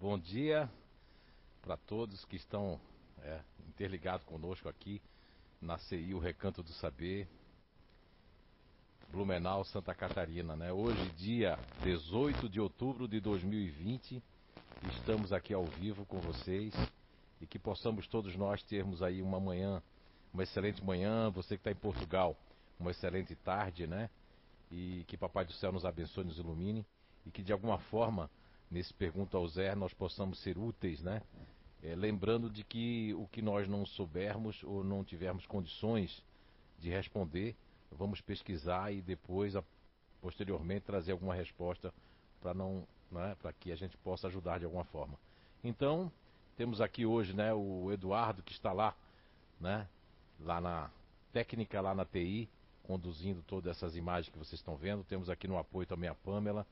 Bom dia para todos que estão é, interligados conosco aqui na CI, o Recanto do Saber, Blumenau, Santa Catarina, né? Hoje, dia 18 de outubro de 2020, estamos aqui ao vivo com vocês e que possamos todos nós termos aí uma manhã, uma excelente manhã, você que está em Portugal, uma excelente tarde, né? E que Papai do Céu nos abençoe, nos ilumine e que de alguma forma nesse Pergunta ao Zé nós possamos ser úteis, né? É, lembrando de que o que nós não soubermos ou não tivermos condições de responder, vamos pesquisar e depois, a, posteriormente, trazer alguma resposta para não, né, para que a gente possa ajudar de alguma forma. Então, temos aqui hoje, né, o Eduardo que está lá, né, lá na técnica, lá na TI, conduzindo todas essas imagens que vocês estão vendo. Temos aqui no apoio também a Pamela,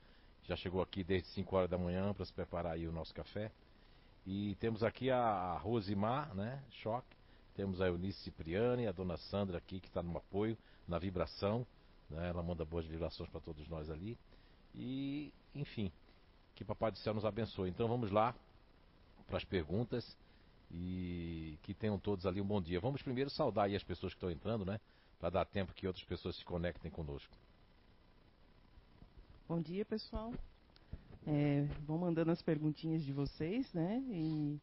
já chegou aqui desde 5 horas da manhã para se preparar aí o nosso café. E temos aqui a Rosimar, né? Choque. Temos a Eunice Cipriani, a dona Sandra aqui que está no apoio, na vibração. Né? Ela manda boas vibrações para todos nós ali. E, enfim, que Papai do Céu nos abençoe. Então vamos lá para as perguntas e que tenham todos ali um bom dia. Vamos primeiro saudar aí as pessoas que estão entrando, né? Para dar tempo que outras pessoas se conectem conosco. Bom dia, pessoal. É, vão mandando as perguntinhas de vocês, né? E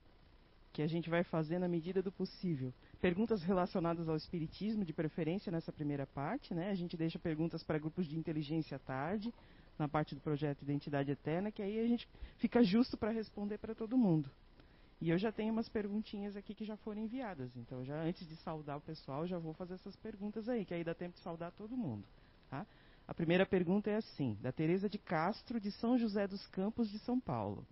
que a gente vai fazer na medida do possível. Perguntas relacionadas ao espiritismo, de preferência nessa primeira parte, né? A gente deixa perguntas para grupos de inteligência à tarde, na parte do projeto Identidade Eterna, que aí a gente fica justo para responder para todo mundo. E eu já tenho umas perguntinhas aqui que já foram enviadas. Então, já antes de saudar o pessoal, já vou fazer essas perguntas aí, que aí dá tempo de saudar todo mundo, tá? A primeira pergunta é assim, da Teresa de Castro, de São José dos Campos, de São Paulo.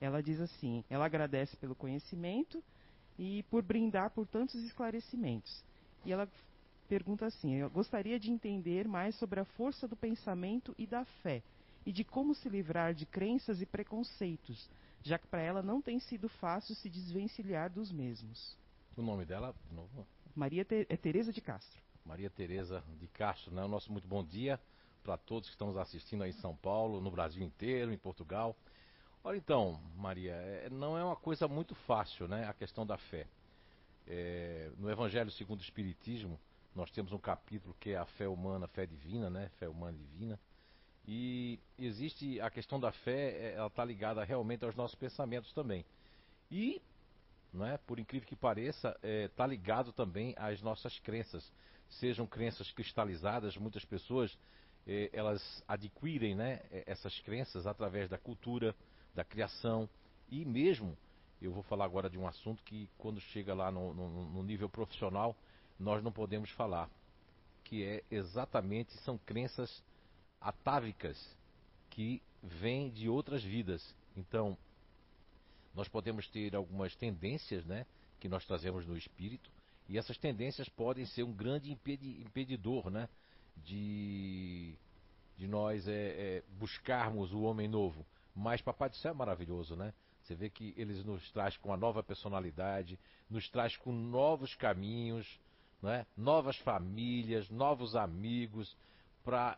Ela diz assim: ela agradece pelo conhecimento e por brindar por tantos esclarecimentos. E ela pergunta assim: eu gostaria de entender mais sobre a força do pensamento e da fé e de como se livrar de crenças e preconceitos, já que para ela não tem sido fácil se desvencilhar dos mesmos. O nome dela, de novo? Maria Te é Teresa de Castro. Maria Tereza de Castro, né? O nosso muito bom dia para todos que estamos assistindo aí em São Paulo, no Brasil inteiro, em Portugal. Olha então, Maria, é, não é uma coisa muito fácil, né? A questão da fé. É, no Evangelho segundo o Espiritismo, nós temos um capítulo que é a fé humana, a fé divina, né? Fé humana e divina. E existe a questão da fé, é, ela está ligada realmente aos nossos pensamentos também. E, não é, por incrível que pareça, está é, tá ligado também às nossas crenças sejam crenças cristalizadas, muitas pessoas eh, elas adquirem né, eh, essas crenças através da cultura, da criação e mesmo, eu vou falar agora de um assunto que quando chega lá no, no, no nível profissional nós não podemos falar, que é exatamente são crenças atávicas que vêm de outras vidas. Então, nós podemos ter algumas tendências, né, que nós trazemos no espírito, e essas tendências podem ser um grande impedidor né, de, de nós é, é, buscarmos o homem novo. Mas Papai do Céu é maravilhoso, né? Você vê que eles nos traz com uma nova personalidade, nos traz com novos caminhos, né? novas famílias, novos amigos, para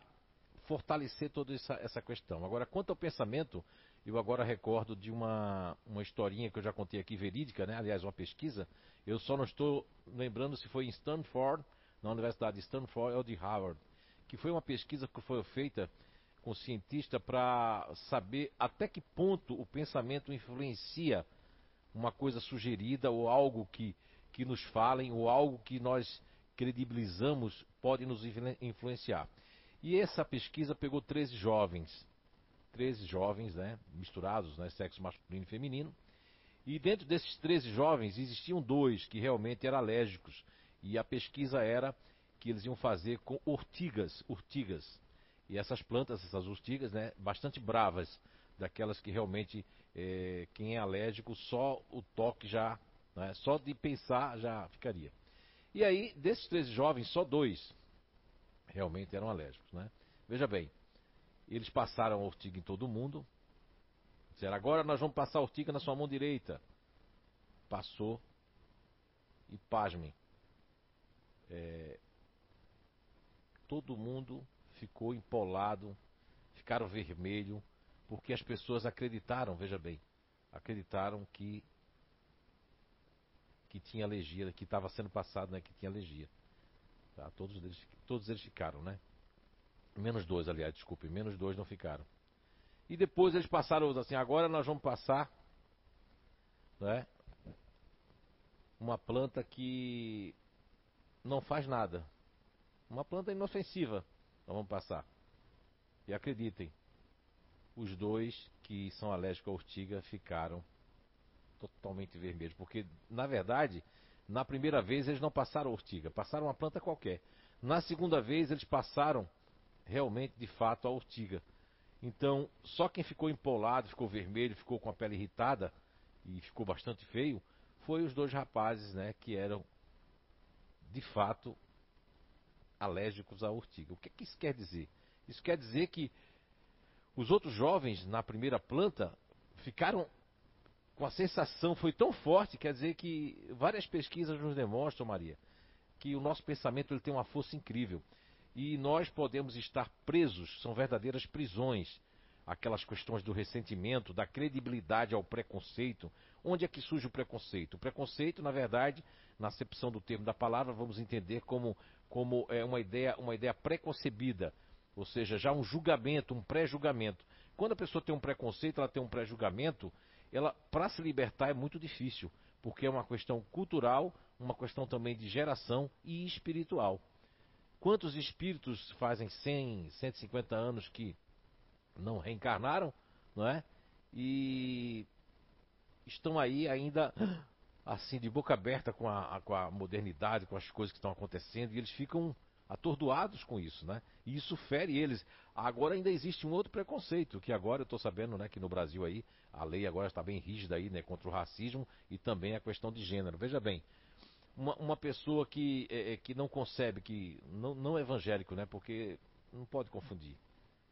fortalecer toda essa, essa questão. Agora, quanto ao pensamento, eu agora recordo de uma, uma historinha que eu já contei aqui, verídica, né? aliás, uma pesquisa. Eu só não estou lembrando se foi em Stanford, na Universidade de Stanford ou de Harvard, que foi uma pesquisa que foi feita com cientista para saber até que ponto o pensamento influencia uma coisa sugerida ou algo que, que nos falem ou algo que nós credibilizamos pode nos influenciar. E essa pesquisa pegou 13 jovens 13 jovens, né, misturados, né, sexo masculino e feminino. E dentro desses 13 jovens existiam dois que realmente eram alérgicos. E a pesquisa era que eles iam fazer com ortigas, urtigas. E essas plantas, essas urtigas, né, bastante bravas, daquelas que realmente é, quem é alérgico só o toque já, né, só de pensar já ficaria. E aí, desses 13 jovens, só dois realmente eram alérgicos, né? Veja bem, eles passaram a ortiga em todo mundo. Disseram, agora nós vamos passar a ortiga na sua mão direita. Passou. E pasmem. É, todo mundo ficou empolado, ficaram vermelho, porque as pessoas acreditaram, veja bem. acreditaram que que tinha alergia, que estava sendo passado, né, que tinha alergia. Tá? Todos, eles, todos eles ficaram, né? Menos dois, aliás, desculpe, menos dois não ficaram. E depois eles passaram assim, agora nós vamos passar né, uma planta que não faz nada. Uma planta inofensiva. Nós vamos passar. E acreditem, os dois que são alérgicos à ortiga ficaram totalmente vermelhos. Porque, na verdade, na primeira vez eles não passaram ortiga, passaram uma planta qualquer. Na segunda vez eles passaram realmente, de fato, a ortiga. Então, só quem ficou empolado, ficou vermelho, ficou com a pele irritada e ficou bastante feio, foi os dois rapazes, né, que eram de fato alérgicos à ortiga. O que, que isso quer dizer? Isso quer dizer que os outros jovens na primeira planta ficaram com a sensação, foi tão forte, quer dizer que várias pesquisas nos demonstram, Maria, que o nosso pensamento ele tem uma força incrível. E nós podemos estar presos, são verdadeiras prisões. Aquelas questões do ressentimento, da credibilidade ao preconceito. Onde é que surge o preconceito? O preconceito, na verdade, na acepção do termo da palavra, vamos entender como, como é uma ideia, uma ideia preconcebida, ou seja, já um julgamento, um pré-julgamento. Quando a pessoa tem um preconceito, ela tem um pré-julgamento, ela para se libertar é muito difícil, porque é uma questão cultural, uma questão também de geração e espiritual. Quantos espíritos fazem 100, 150 anos que não reencarnaram, não é? E estão aí ainda assim de boca aberta com a, com a modernidade, com as coisas que estão acontecendo, e eles ficam atordoados com isso, né? E isso fere eles. Agora ainda existe um outro preconceito, que agora eu estou sabendo, né, que no Brasil aí a lei agora está bem rígida aí, né, contra o racismo e também a questão de gênero. Veja bem, uma, uma pessoa que, é, é, que não concebe, que não, não é evangélico, né? Porque não pode confundir.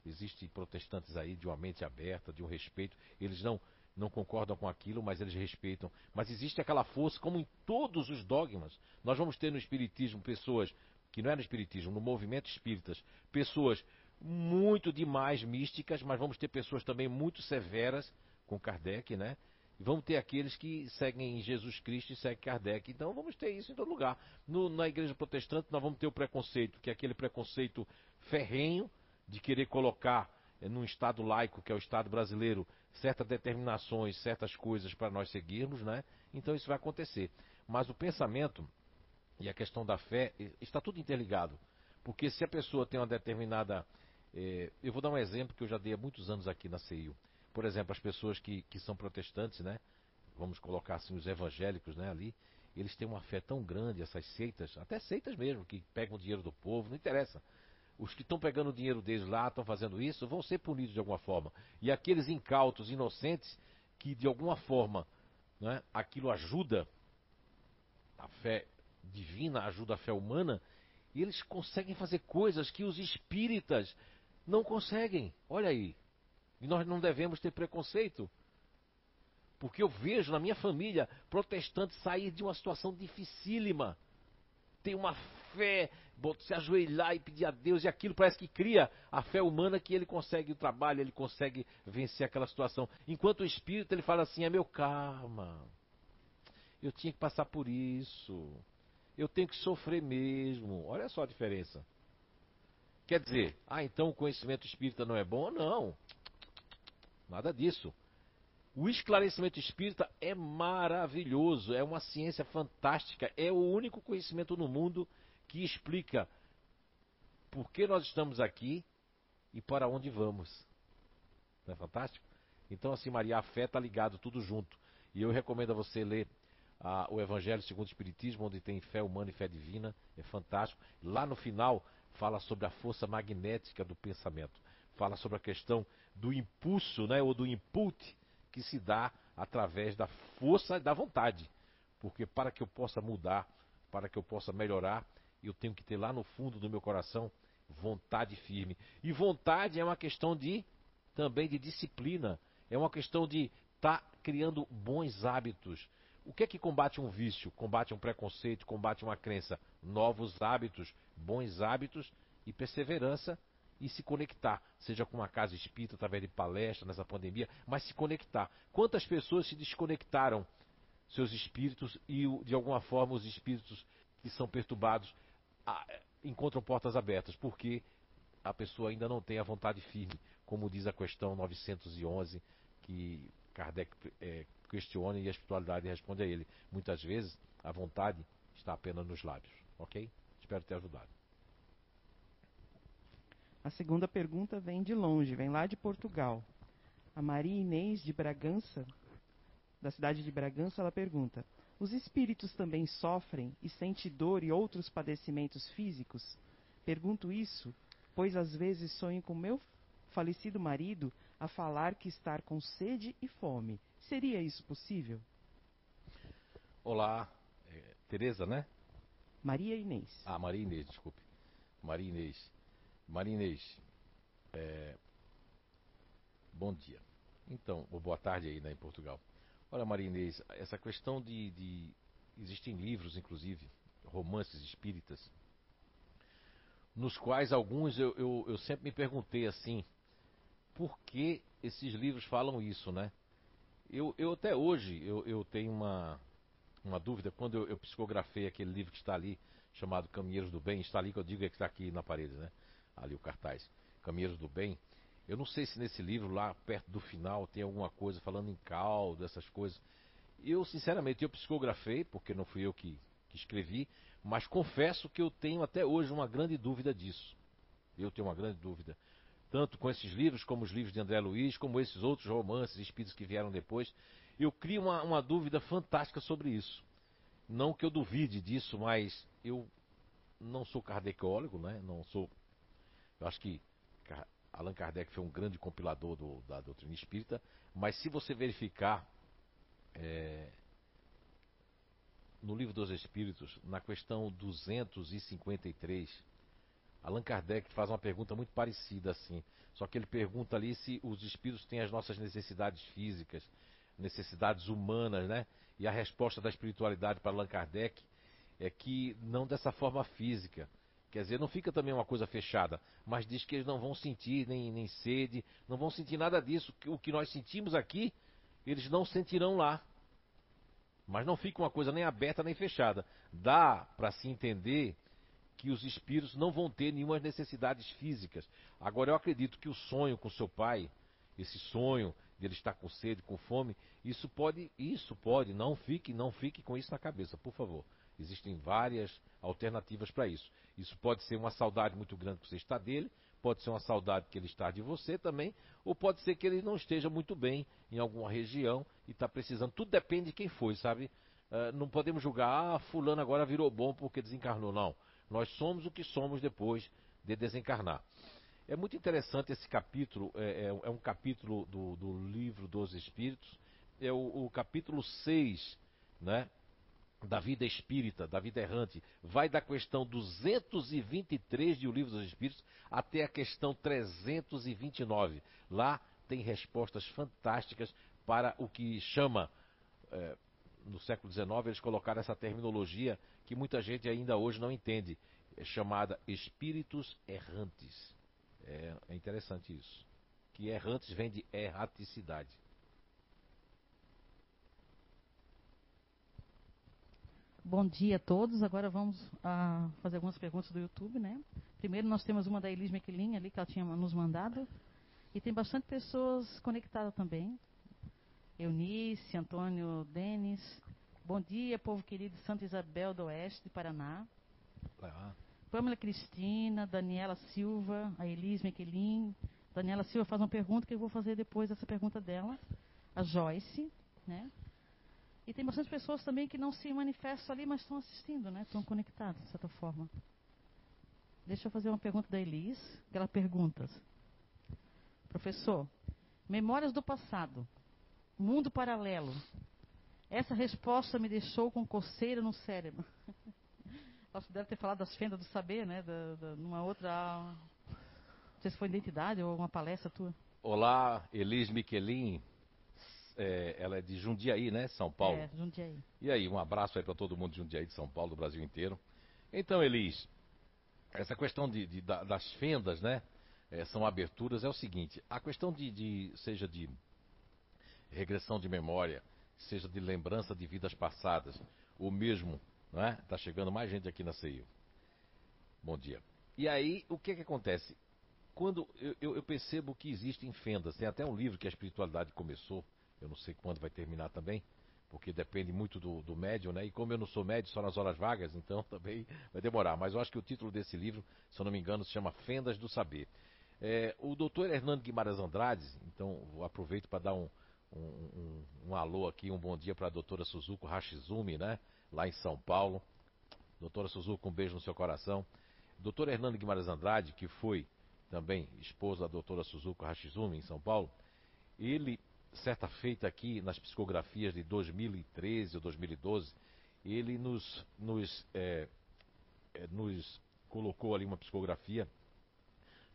Existem protestantes aí de uma mente aberta, de um respeito. Eles não, não concordam com aquilo, mas eles respeitam. Mas existe aquela força, como em todos os dogmas. Nós vamos ter no Espiritismo pessoas, que não é no Espiritismo, no movimento espíritas, pessoas muito demais místicas, mas vamos ter pessoas também muito severas, com Kardec, né? Vamos ter aqueles que seguem Jesus Cristo e seguem Kardec. Então vamos ter isso em todo lugar. No, na igreja protestante nós vamos ter o preconceito, que é aquele preconceito ferrenho de querer colocar é, num Estado laico, que é o Estado brasileiro, certas determinações, certas coisas para nós seguirmos, né? Então isso vai acontecer. Mas o pensamento e a questão da fé está tudo interligado. Porque se a pessoa tem uma determinada. Eh, eu vou dar um exemplo que eu já dei há muitos anos aqui na CEIU por exemplo, as pessoas que, que são protestantes, né? Vamos colocar assim os evangélicos, né? Ali, eles têm uma fé tão grande, essas seitas, até seitas mesmo, que pegam o dinheiro do povo, não interessa. Os que estão pegando o dinheiro deles lá, estão fazendo isso, vão ser punidos de alguma forma. E aqueles incautos, inocentes, que de alguma forma né, aquilo ajuda a fé divina, ajuda a fé humana, eles conseguem fazer coisas que os espíritas não conseguem. Olha aí, e nós não devemos ter preconceito. Porque eu vejo na minha família protestantes sair de uma situação dificílima. Tem uma fé, se ajoelhar e pedir a Deus, e aquilo parece que cria a fé humana que ele consegue o trabalho, ele consegue vencer aquela situação. Enquanto o espírito ele fala assim: é meu karma. Eu tinha que passar por isso. Eu tenho que sofrer mesmo. Olha só a diferença. Quer dizer, ah, então o conhecimento espírita não é bom? Não. Nada disso. O esclarecimento espírita é maravilhoso, é uma ciência fantástica, é o único conhecimento no mundo que explica por que nós estamos aqui e para onde vamos. Não é fantástico? Então, assim, Maria, a fé está ligado tudo junto. E eu recomendo a você ler ah, o Evangelho segundo o Espiritismo, onde tem fé humana e fé divina. É fantástico. Lá no final, fala sobre a força magnética do pensamento fala sobre a questão do impulso, né, ou do input que se dá através da força da vontade. Porque para que eu possa mudar, para que eu possa melhorar, eu tenho que ter lá no fundo do meu coração vontade firme. E vontade é uma questão de também de disciplina, é uma questão de estar tá criando bons hábitos. O que é que combate um vício? Combate um preconceito, combate uma crença. Novos hábitos, bons hábitos e perseverança e se conectar, seja com uma casa espírita, através de palestra nessa pandemia, mas se conectar. Quantas pessoas se desconectaram seus espíritos e de alguma forma os espíritos que são perturbados encontram portas abertas, porque a pessoa ainda não tem a vontade firme, como diz a questão 911, que Kardec é, questiona e a espiritualidade responde a ele. Muitas vezes a vontade está apenas nos lábios, ok? Espero ter ajudado. A segunda pergunta vem de longe, vem lá de Portugal. A Maria Inês de Bragança, da cidade de Bragança, ela pergunta: Os espíritos também sofrem e sentem dor e outros padecimentos físicos? Pergunto isso, pois às vezes sonho com meu falecido marido a falar que está com sede e fome. Seria isso possível? Olá, é, Tereza, né? Maria Inês. Ah, Maria Inês, desculpe. Maria Inês. Maria Inês, é... bom dia. Então, ou boa tarde aí né, em Portugal. Olha, Maria Inês, essa questão de, de. Existem livros, inclusive, romances espíritas, nos quais alguns eu, eu, eu sempre me perguntei assim, por que esses livros falam isso, né? Eu, eu até hoje eu, eu tenho uma, uma dúvida, quando eu, eu, psicografei aquele livro que está ali, chamado Caminheiros do Bem, está ali que eu digo é que está aqui na parede, né? Ali o cartaz, Caminheiros do Bem. Eu não sei se nesse livro, lá perto do final, tem alguma coisa falando em caldo, essas coisas. Eu, sinceramente, eu psicografei, porque não fui eu que, que escrevi, mas confesso que eu tenho até hoje uma grande dúvida disso. Eu tenho uma grande dúvida. Tanto com esses livros, como os livros de André Luiz, como esses outros romances espíritos que vieram depois. Eu crio uma, uma dúvida fantástica sobre isso. Não que eu duvide disso, mas eu não sou kardecólogo, né? não sou eu acho que Allan Kardec foi um grande compilador do, da doutrina espírita, mas se você verificar é, no livro dos Espíritos, na questão 253, Allan Kardec faz uma pergunta muito parecida assim. Só que ele pergunta ali se os espíritos têm as nossas necessidades físicas, necessidades humanas, né? E a resposta da espiritualidade para Allan Kardec é que não dessa forma física, Quer dizer, não fica também uma coisa fechada, mas diz que eles não vão sentir nem, nem sede, não vão sentir nada disso. O que nós sentimos aqui, eles não sentirão lá. Mas não fica uma coisa nem aberta nem fechada. Dá para se entender que os espíritos não vão ter nenhuma necessidades físicas. Agora eu acredito que o sonho com seu pai, esse sonho de ele estar com sede, com fome, isso pode, isso pode, não fique, não fique com isso na cabeça, por favor. Existem várias alternativas para isso. Isso pode ser uma saudade muito grande que você está dele, pode ser uma saudade que ele está de você também, ou pode ser que ele não esteja muito bem em alguma região e está precisando. Tudo depende de quem foi, sabe? Uh, não podemos julgar, ah, fulano agora virou bom porque desencarnou. Não. Nós somos o que somos depois de desencarnar. É muito interessante esse capítulo, é, é, é um capítulo do, do, livro dos Espíritos, é o, o capítulo 6, né? Da vida espírita, da vida errante, vai da questão 223 de O Livro dos Espíritos até a questão 329. Lá tem respostas fantásticas para o que chama, é, no século XIX, eles colocaram essa terminologia que muita gente ainda hoje não entende, é chamada espíritos errantes. É, é interessante isso. Que errantes vem de erraticidade. Bom dia a todos. Agora vamos uh, fazer algumas perguntas do YouTube, né? Primeiro nós temos uma da Elis Mequelin ali que ela tinha nos mandado. E tem bastante pessoas conectadas também. Eunice, Antônio Denis. Bom dia, povo querido de Santa Isabel do Oeste, de Paraná. Ah. Pamela Cristina, Daniela Silva, a Elis Mequelin. Daniela Silva faz uma pergunta que eu vou fazer depois dessa pergunta dela. A Joyce, né? E tem bastante pessoas também que não se manifestam ali, mas estão assistindo, né? Estão conectados, de certa forma. Deixa eu fazer uma pergunta da Elis, que ela pergunta. Professor, memórias do passado, mundo paralelo. Essa resposta me deixou com coceira no cérebro. Acho deve ter falado das fendas do saber, né? Da, da, numa outra. Não sei se foi identidade ou uma palestra tua. Olá, Elis Miquelin é, ela é de Jundiaí, né? São Paulo. É, Jundiaí. E aí, um abraço aí para todo mundo de Jundiaí, de São Paulo, do Brasil inteiro. Então, Elis, essa questão de, de das fendas, né? é, são aberturas, é o seguinte: a questão de, de, seja de regressão de memória, seja de lembrança de vidas passadas, ou mesmo, não é? Tá chegando mais gente aqui na CEIU. Bom dia. E aí, o que que acontece? Quando eu, eu, eu percebo que existem fendas, tem até um livro que a espiritualidade começou, eu não sei quando vai terminar também, porque depende muito do, do médium, né? E como eu não sou médium, só nas horas vagas, então também vai demorar. Mas eu acho que o título desse livro, se eu não me engano, se chama Fendas do Saber. É, o doutor Hernando Guimarães Andrade, então aproveito para dar um, um, um, um, alô aqui, um bom dia para a doutora Suzuko Hashizumi, né? Lá em São Paulo. Doutora Suzuko, um beijo no seu coração. Doutor Hernando Guimarães Andrade, que foi também esposa da doutora Suzuko Hashizumi em São Paulo, ele certa feita aqui nas psicografias de 2013 ou 2012, ele nos, nos, é, é, nos colocou ali uma psicografia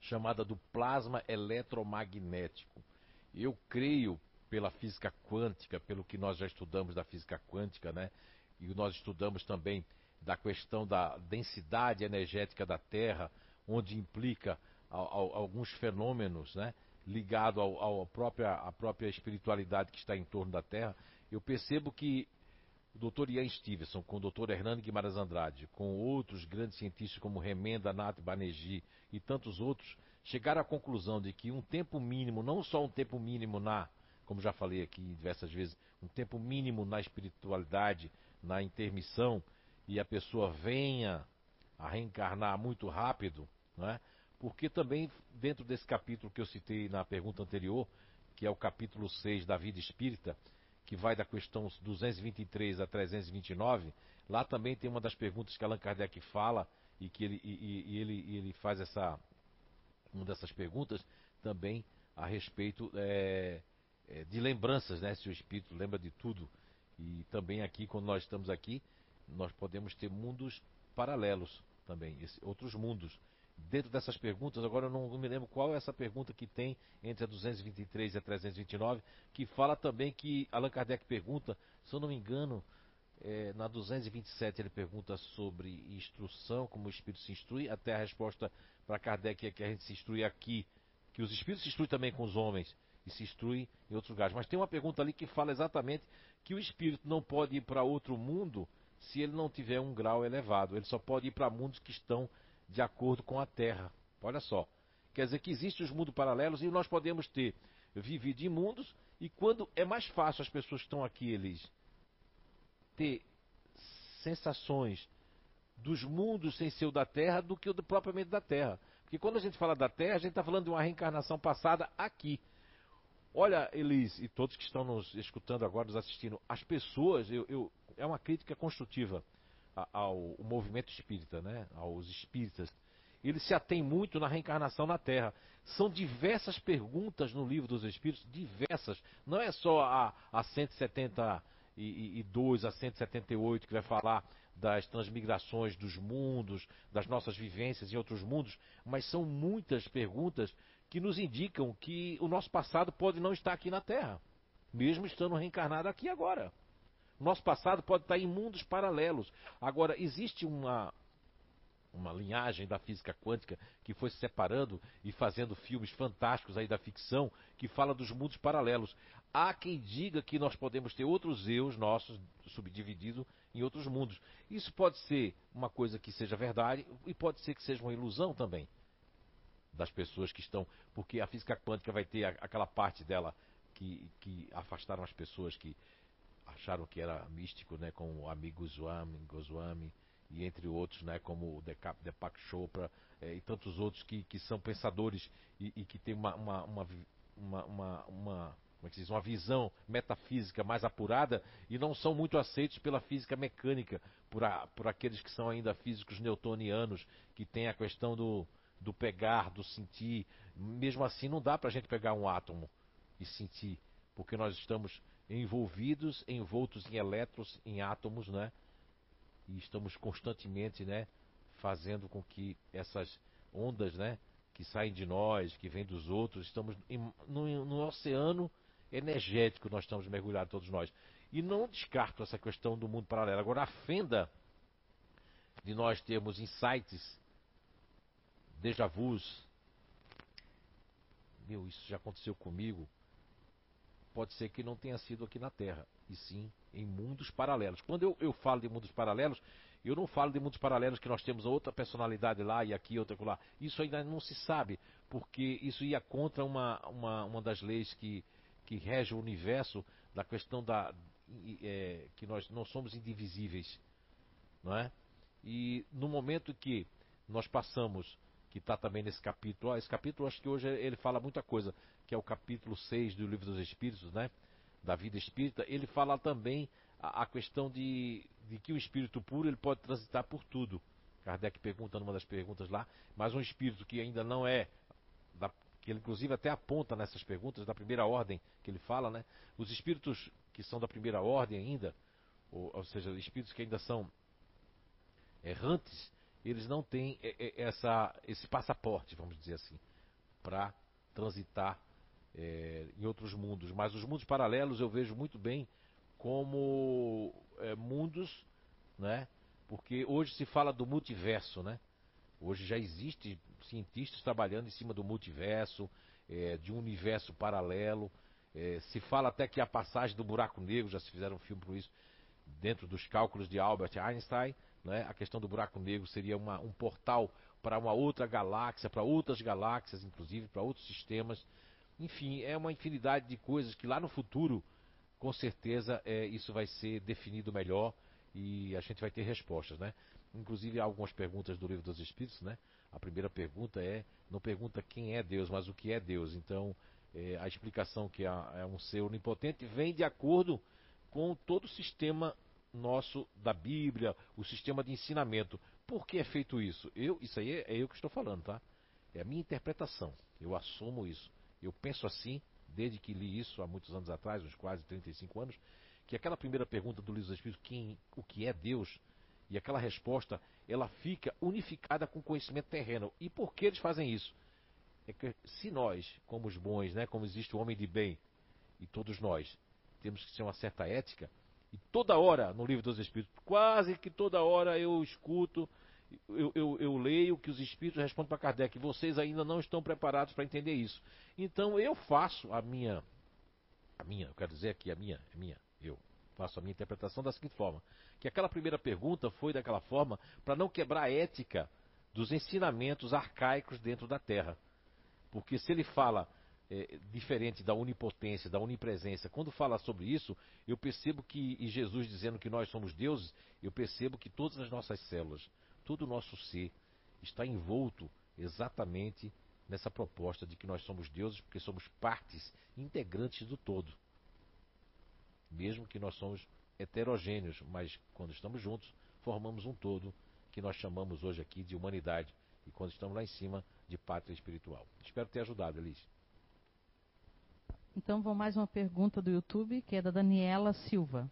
chamada do plasma eletromagnético. Eu creio pela física quântica, pelo que nós já estudamos da física quântica, né? E nós estudamos também da questão da densidade energética da Terra, onde implica alguns fenômenos, né? Ligado ao, ao própria, à própria espiritualidade que está em torno da Terra, eu percebo que o Dr. Ian Stevenson, com o Dr. Hernando Guimarães Andrade, com outros grandes cientistas como Remenda, Nath Banerjee e tantos outros, chegaram à conclusão de que um tempo mínimo, não só um tempo mínimo na, como já falei aqui diversas vezes, um tempo mínimo na espiritualidade, na intermissão, e a pessoa venha a reencarnar muito rápido, não é? Porque também dentro desse capítulo que eu citei na pergunta anterior, que é o capítulo 6 da vida espírita, que vai da questão 223 a 329, lá também tem uma das perguntas que Allan Kardec fala e que ele, e, e ele, ele faz essa uma dessas perguntas também a respeito é, é, de lembranças, né? Se o espírito lembra de tudo. E também aqui, quando nós estamos aqui, nós podemos ter mundos paralelos também, esse, outros mundos dentro dessas perguntas, agora eu não, me lembro qual é essa pergunta que tem entre a 223 e a 329, que fala também que Allan Kardec pergunta, se eu não me engano, é, na 227 ele pergunta sobre instrução, como o espírito se instrui, até a resposta para Kardec é que a gente se instrui aqui, que os espíritos se instruem também com os homens e se instruem em outros lugares. Mas tem uma pergunta ali que fala exatamente que o espírito não pode ir para outro mundo se ele não tiver um grau elevado. Ele só pode ir para mundos que estão de acordo com a Terra. Olha só. Quer dizer que existem os mundos paralelos e nós podemos ter vivido em mundos e quando é mais fácil as pessoas que estão aqui eles ter sensações dos mundos sem ser o da Terra do que o propriamente da Terra. Porque quando a gente fala da Terra, a gente está falando de uma reencarnação passada aqui. Olha, Elis, e todos que estão nos escutando agora, nos assistindo, as pessoas, eu, eu, é uma crítica construtiva ao, movimento espírita, né? aos espíritas, ele se atém muito na reencarnação na Terra. São diversas perguntas no livro dos Espíritos, diversas. Não é só a, a 172, a 178 que vai falar das transmigrações dos mundos, das nossas vivências em outros mundos, mas são muitas perguntas que nos indicam que o nosso passado pode não estar aqui na Terra, mesmo estando reencarnado aqui agora. Nosso passado pode estar em mundos paralelos. Agora, existe uma, uma linhagem da física quântica que foi se separando e fazendo filmes fantásticos aí da ficção que fala dos mundos paralelos. Há quem diga que nós podemos ter outros eus nossos subdivididos em outros mundos. Isso pode ser uma coisa que seja verdade e pode ser que seja uma ilusão também das pessoas que estão, porque a física quântica vai ter aquela parte dela que, que afastaram as pessoas que acharam que era místico, né, com o amigo Goswami, Goswami e entre outros, né, como o Deepak, Chopra é, e tantos outros que, que são pensadores e, e que têm uma, uma, uma, uma, uma, uma como é que diz, uma visão metafísica mais apurada e não são muito aceitos pela física mecânica, por, a, por aqueles que são ainda físicos newtonianos, que tem a questão do, do pegar, do sentir. Mesmo assim, não dá para a gente pegar um átomo e sentir, porque nós estamos envolvidos, envoltos em elétrons, em átomos, né? E estamos constantemente, né, fazendo com que essas ondas, né, que saem de nós, que vêm dos outros, estamos em, no, no oceano energético, nós estamos mergulhados todos nós. E não descarto essa questão do mundo paralelo. Agora, a fenda de nós termos insights, déjà vus, meu, isso já aconteceu comigo, pode ser que não tenha sido aqui na Terra, e sim em mundos paralelos. Quando eu, eu falo de mundos paralelos, eu não falo de mundos paralelos que nós temos outra personalidade lá e aqui, outra lá. Isso ainda não se sabe, porque isso ia contra uma, uma, uma das leis que, que rege o universo, da questão da é, que nós não somos indivisíveis, não é? E no momento que nós passamos, que está também nesse capítulo, esse capítulo acho que hoje ele fala muita coisa, que é o capítulo 6 do Livro dos Espíritos, né? Da vida espírita, ele fala também a, a questão de, de que o espírito puro ele pode transitar por tudo. Kardec pergunta numa das perguntas lá, mas um espírito que ainda não é da, que ele inclusive até aponta nessas perguntas da primeira ordem que ele fala, né? Os espíritos que são da primeira ordem ainda, ou, ou seja, espíritos que ainda são errantes, eles não têm essa, esse passaporte, vamos dizer assim, para transitar é, em outros mundos. Mas os mundos paralelos eu vejo muito bem como é, mundos, né? Porque hoje se fala do multiverso, né? Hoje já existe cientistas trabalhando em cima do multiverso, é, de um universo paralelo. É, se fala até que a passagem do buraco negro, já se fizeram um filme por isso, dentro dos cálculos de Albert Einstein, né, a questão do buraco negro seria uma, um portal para uma outra galáxia, para outras galáxias, inclusive, para outros sistemas. Enfim, é uma infinidade de coisas que lá no futuro, com certeza, é, isso vai ser definido melhor e a gente vai ter respostas, né? Inclusive algumas perguntas do livro dos Espíritos, né? A primeira pergunta é não pergunta quem é Deus, mas o que é Deus. Então é, a explicação que é um ser onipotente vem de acordo com todo o sistema nosso da Bíblia, o sistema de ensinamento. Por que é feito isso? Eu, isso aí é, é eu que estou falando, tá? É a minha interpretação. Eu assumo isso. Eu penso assim, desde que li isso há muitos anos atrás, uns quase 35 anos, que aquela primeira pergunta do livro dos Espíritos, quem, o que é Deus, e aquela resposta, ela fica unificada com o conhecimento terreno. E por que eles fazem isso? É que se nós, como os bons, né, como existe o homem de bem, e todos nós, temos que ter uma certa ética, e toda hora no livro dos Espíritos, quase que toda hora eu escuto, eu, eu, eu leio que os Espíritos respondem para Kardec, vocês ainda não estão preparados para entender isso. Então eu faço a minha, a minha, eu quero dizer aqui, a minha, a minha, eu faço a minha interpretação da seguinte forma: que aquela primeira pergunta foi daquela forma para não quebrar a ética dos ensinamentos arcaicos dentro da Terra. Porque se ele fala é, diferente da onipotência, da onipresença, quando fala sobre isso, eu percebo que, e Jesus dizendo que nós somos deuses, eu percebo que todas as nossas células, todo o nosso ser, está envolto exatamente nessa proposta de que nós somos deuses porque somos partes integrantes do todo mesmo que nós somos heterogêneos, mas quando estamos juntos, formamos um todo que nós chamamos hoje aqui de humanidade e quando estamos lá em cima de pátria espiritual. Espero ter ajudado, Elis. Então, vou mais uma pergunta do YouTube, que é da Daniela Silva.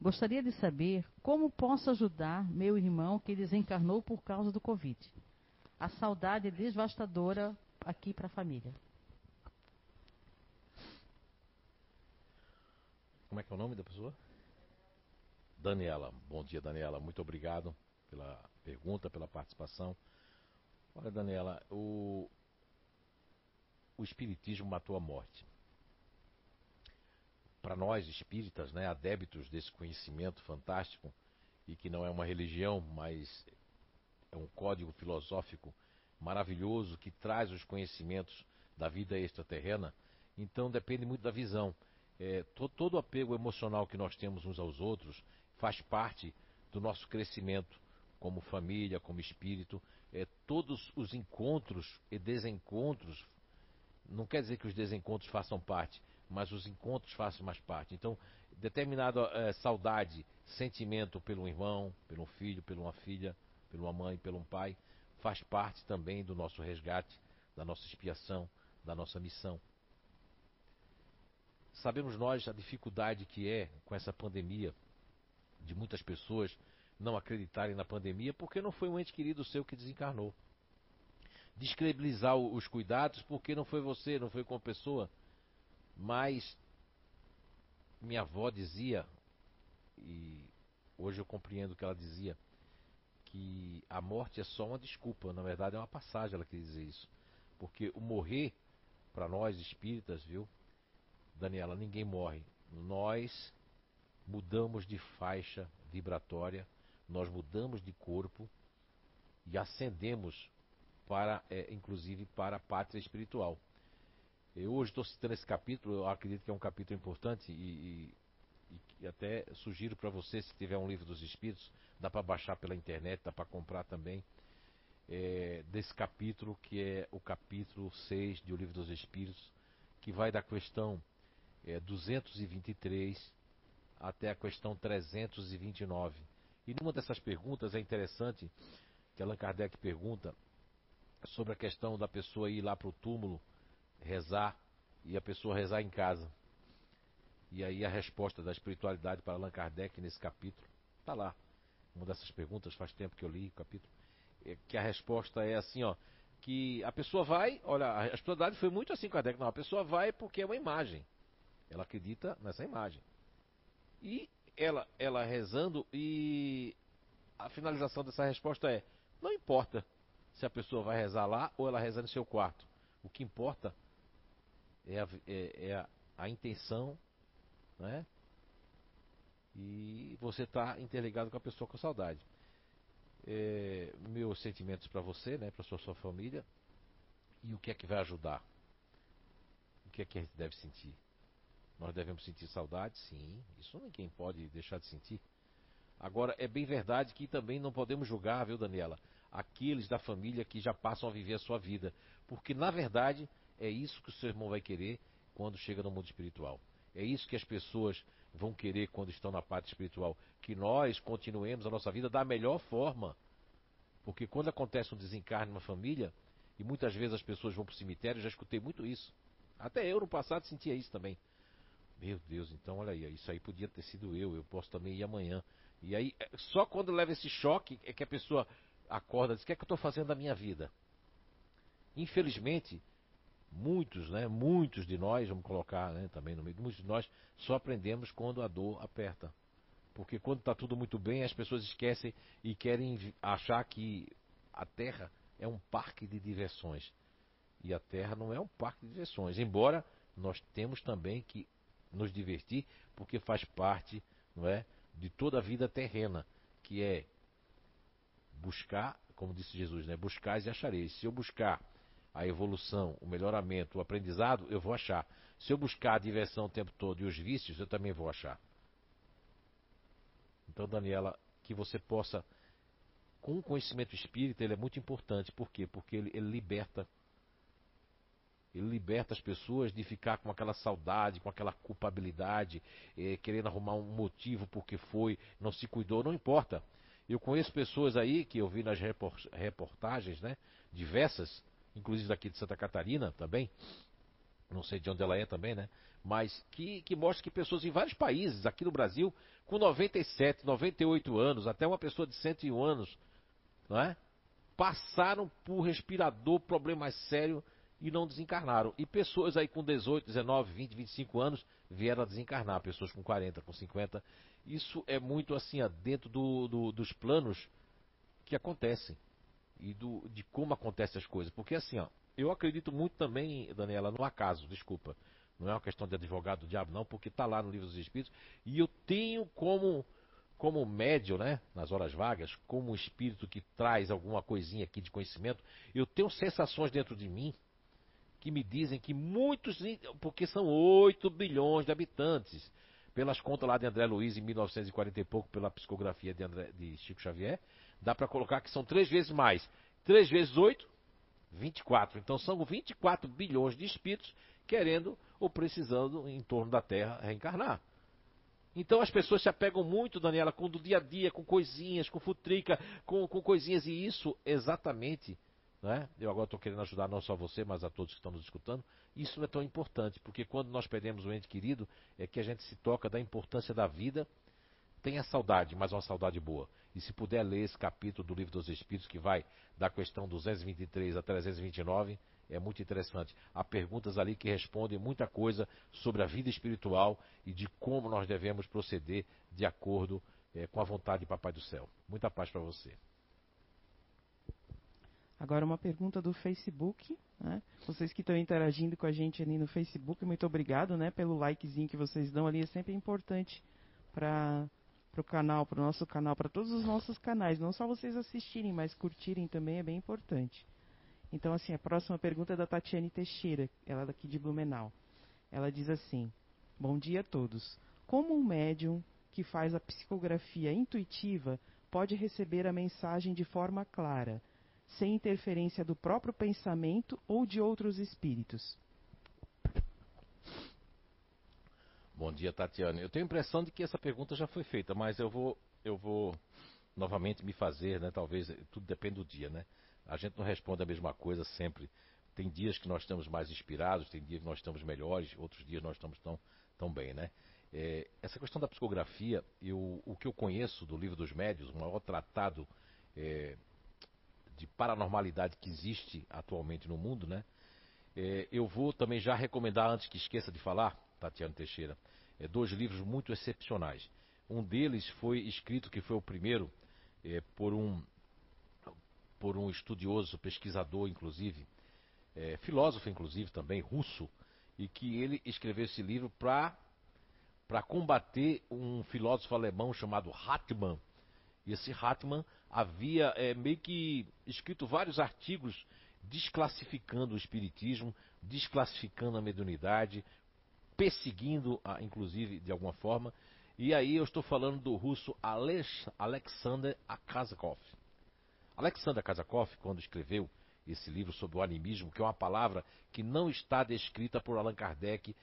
Gostaria de saber como posso ajudar meu irmão que desencarnou por causa do Covid. A saudade é devastadora aqui para a família. Como é que é o nome da pessoa? Daniela. Bom dia, Daniela. Muito obrigado pela pergunta, pela participação. Olha, Daniela, o, o Espiritismo matou a morte. Para nós espíritas, né, adébitos desse conhecimento fantástico, e que não é uma religião, mas é um código filosófico maravilhoso que traz os conhecimentos da vida extraterrena, então depende muito da visão é, to, todo o apego emocional que nós temos uns aos outros faz parte do nosso crescimento como família, como espírito. É, todos os encontros e desencontros, não quer dizer que os desencontros façam parte, mas os encontros façam mais parte. Então, determinada é, saudade, sentimento pelo irmão, pelo filho, pela uma filha, pela uma mãe, pelo um pai, faz parte também do nosso resgate, da nossa expiação, da nossa missão. Sabemos nós a dificuldade que é com essa pandemia, de muitas pessoas não acreditarem na pandemia porque não foi um ente querido seu que desencarnou. Descredibilizar os cuidados porque não foi você, não foi com a pessoa. Mas minha avó dizia, e hoje eu compreendo o que ela dizia, que a morte é só uma desculpa, na verdade é uma passagem ela quer dizer isso. Porque o morrer para nós espíritas, viu? Daniela, ninguém morre. Nós mudamos de faixa vibratória, nós mudamos de corpo e ascendemos para, é, inclusive, para a pátria espiritual. Eu hoje estou citando esse capítulo, eu acredito que é um capítulo importante e, e, e até sugiro para você, se tiver um livro dos Espíritos, dá para baixar pela internet, dá para comprar também, é, desse capítulo, que é o capítulo 6 do Livro dos Espíritos, que vai da questão é, 223 até a questão 329. E numa dessas perguntas é interessante que Allan Kardec pergunta sobre a questão da pessoa ir lá para o túmulo rezar e a pessoa rezar em casa. E aí a resposta da espiritualidade para Allan Kardec nesse capítulo está lá. Uma dessas perguntas faz tempo que eu li o capítulo. É que a resposta é assim, ó, que a pessoa vai, olha, a espiritualidade foi muito assim Kardec, não, a pessoa vai porque é uma imagem. Ela acredita nessa imagem. E ela, ela rezando e a finalização dessa resposta é: não importa se a pessoa vai rezar lá ou ela reza no seu quarto. O que importa é a, é, é a, a intenção, né? E você está interligado com a pessoa com saudade. É, meus sentimentos para você, né, para sua, sua família. E o que é que vai ajudar? O que é que a gente deve sentir? Nós devemos sentir saudade, sim. Isso ninguém pode deixar de sentir. Agora, é bem verdade que também não podemos julgar, viu, Daniela, aqueles da família que já passam a viver a sua vida. Porque, na verdade, é isso que o seu irmão vai querer quando chega no mundo espiritual. É isso que as pessoas vão querer quando estão na parte espiritual. Que nós continuemos a nossa vida da melhor forma. Porque quando acontece um desencarne numa família, e muitas vezes as pessoas vão para o cemitério, já escutei muito isso. Até eu no passado sentia isso também. Meu Deus, então olha aí, isso aí podia ter sido eu, eu posso também ir amanhã. E aí, é, só quando leva esse choque é que a pessoa acorda e diz: O que é que eu estou fazendo da minha vida? Infelizmente, muitos, né, muitos de nós, vamos colocar né, também no meio, muitos de nós só aprendemos quando a dor aperta. Porque quando está tudo muito bem, as pessoas esquecem e querem achar que a Terra é um parque de diversões. E a Terra não é um parque de diversões. Embora nós temos também que nos divertir, porque faz parte, não é, de toda a vida terrena, que é buscar, como disse Jesus, né, buscar e achareis. Se eu buscar a evolução, o melhoramento, o aprendizado, eu vou achar. Se eu buscar a diversão o tempo todo e os vícios, eu também vou achar. Então, Daniela, que você possa, com o conhecimento espírita, ele é muito importante. Por quê? Porque ele, ele liberta ele liberta as pessoas de ficar com aquela saudade, com aquela culpabilidade, eh, querendo arrumar um motivo porque foi, não se cuidou, não importa. Eu conheço pessoas aí que eu vi nas reportagens, né, diversas, inclusive daqui de Santa Catarina também, não sei de onde ela é também, né, mas que, que mostra que pessoas em vários países, aqui no Brasil, com 97, 98 anos, até uma pessoa de 101 anos, não é? passaram por respirador, problema mais sério e não desencarnaram. E pessoas aí com 18, 19, 20, 25 anos vieram a desencarnar, pessoas com 40, com 50. Isso é muito assim, dentro do, do, dos planos que acontecem e do, de como acontecem as coisas. Porque assim, ó, eu acredito muito também, Daniela, no acaso, desculpa. Não é uma questão de advogado do diabo, não, porque está lá no livro dos Espíritos. E eu tenho como, como médio, né, nas horas vagas, como espírito que traz alguma coisinha aqui de conhecimento, eu tenho sensações dentro de mim que me dizem que muitos, porque são 8 bilhões de habitantes, pelas contas lá de André Luiz em 1940 e pouco, pela psicografia de, André, de Chico Xavier, dá para colocar que são três vezes mais. 3 vezes 8, 24. Então são 24 bilhões de espíritos querendo ou precisando em torno da Terra reencarnar. Então as pessoas se apegam muito, Daniela, com do dia a dia, com coisinhas, com futrica, com, com coisinhas, e isso exatamente né? Eu agora estou querendo ajudar não só você, mas a todos que estão nos escutando. Isso é tão importante, porque quando nós perdemos um ente querido, é que a gente se toca da importância da vida. Tenha saudade, mas uma saudade boa. E se puder ler esse capítulo do Livro dos Espíritos, que vai da questão 223 a 329, é muito interessante. Há perguntas ali que respondem muita coisa sobre a vida espiritual e de como nós devemos proceder de acordo é, com a vontade de Papai do Céu. Muita paz para você. Agora uma pergunta do Facebook, né? Vocês que estão interagindo com a gente ali no Facebook, muito obrigado, né, pelo likezinho que vocês dão ali, é sempre importante para o canal, para o nosso canal, para todos os nossos canais, não só vocês assistirem, mas curtirem também é bem importante. Então, assim, a próxima pergunta é da Tatiane Teixeira, ela é daqui de Blumenau. Ela diz assim: Bom dia a todos. Como um médium que faz a psicografia intuitiva pode receber a mensagem de forma clara, sem interferência do próprio pensamento ou de outros espíritos? Bom dia, Tatiana. Eu tenho a impressão de que essa pergunta já foi feita, mas eu vou, eu vou novamente me fazer, né? Talvez tudo depende do dia, né? A gente não responde a mesma coisa sempre. Tem dias que nós estamos mais inspirados, tem dias que nós estamos melhores, outros dias nós estamos tão, tão bem, né? É, essa questão da psicografia, eu, o que eu conheço do livro dos médios, o maior tratado é, de paranormalidade que existe atualmente no mundo, né? É, eu vou também já recomendar, antes que esqueça de falar, Tatiana Teixeira, é, dois livros muito excepcionais. Um deles foi escrito, que foi o primeiro, é, por um por um estudioso, pesquisador, inclusive, é, filósofo, inclusive, também, russo, e que ele escreveu esse livro para para combater um filósofo alemão chamado Hartmann. E esse Hartmann havia é, meio que escrito vários artigos desclassificando o espiritismo, desclassificando a mediunidade, perseguindo, a, inclusive, de alguma forma. E aí eu estou falando do russo Alex, Alexander Akazakov. Alexander Akazakov, quando escreveu esse livro sobre o animismo, que é uma palavra que não está descrita por Allan Kardec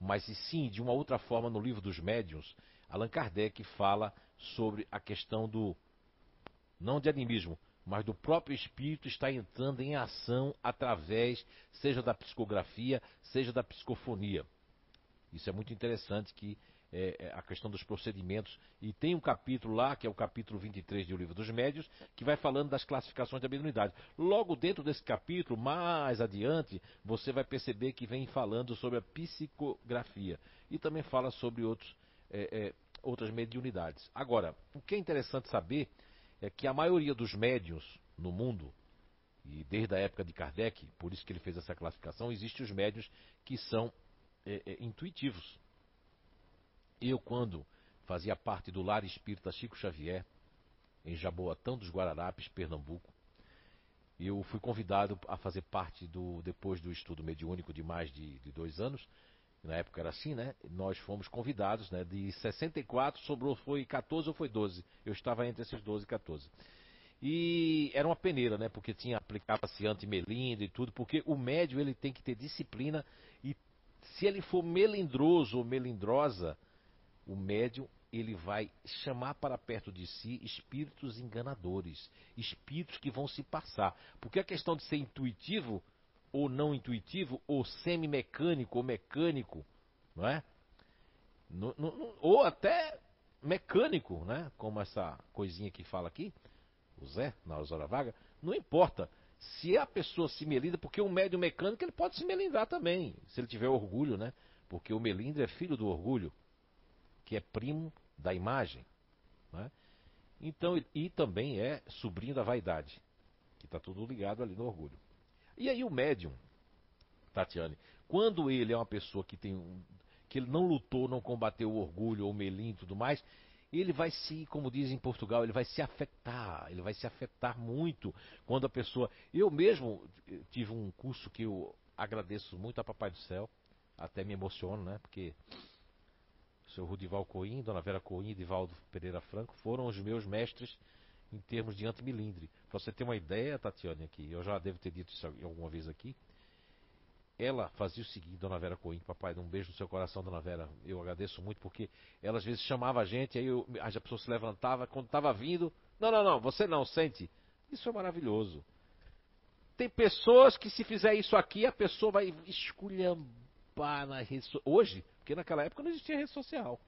mas sim de uma outra forma no livro dos médiuns, Allan Kardec fala sobre a questão do não de animismo, mas do próprio espírito está entrando em ação através seja da psicografia, seja da psicofonia. Isso é muito interessante que é, é, a questão dos procedimentos. E tem um capítulo lá, que é o capítulo 23 do Livro dos Médios, que vai falando das classificações da mediunidade. Logo dentro desse capítulo, mais adiante, você vai perceber que vem falando sobre a psicografia. E também fala sobre outros, é, é, outras mediunidades. Agora, o que é interessante saber é que a maioria dos médiuns no mundo, e desde a época de Kardec, por isso que ele fez essa classificação, existem os médios que são é, é, intuitivos. Eu, quando fazia parte do Lar Espírita Chico Xavier, em Jaboatão dos Guararapes, Pernambuco, eu fui convidado a fazer parte do, depois do estudo mediúnico de mais de, de dois anos, na época era assim, né? Nós fomos convidados, né? De 64 sobrou, foi 14 ou foi 12? Eu estava entre esses 12 e 14. E era uma peneira, né? Porque tinha aplicava-se antimelindre e tudo, porque o médio ele tem que ter disciplina e se ele for melindroso ou melindrosa, o médium ele vai chamar para perto de si espíritos enganadores, espíritos que vão se passar. Porque a questão de ser intuitivo ou não intuitivo, ou semi-mecânico ou mecânico, não é? No, no, ou até mecânico, né? Como essa coisinha que fala aqui, o Zé, na hora vaga, não importa. Se a pessoa se melinda, porque o médium mecânico ele pode se melindrar também, se ele tiver orgulho, né? Porque o melindre é filho do orgulho que é primo da imagem. Né? Então, e também é sobrinho da vaidade, que está tudo ligado ali no orgulho. E aí o médium, Tatiane, quando ele é uma pessoa que tem que ele não lutou, não combateu o orgulho ou o melim e tudo mais, ele vai se, como dizem em Portugal, ele vai se afetar, ele vai se afetar muito quando a pessoa. Eu mesmo tive um curso que eu agradeço muito a Papai do Céu, até me emociono, né? Porque o seu Rudival Coim, Dona Vera Coim e Divaldo Pereira Franco foram os meus mestres em termos de antimilindre. Para você ter uma ideia, Tatiane, aqui, eu já devo ter dito isso alguma vez aqui. Ela fazia o seguinte, Dona Vera Coim, papai, um beijo no seu coração, Dona Vera. Eu agradeço muito porque ela às vezes chamava a gente, aí eu, a pessoa se levantava, quando estava vindo, não, não, não, você não, sente. Isso é maravilhoso. Tem pessoas que se fizer isso aqui, a pessoa vai esculhambar na rede Hoje, porque naquela época não existia rede social.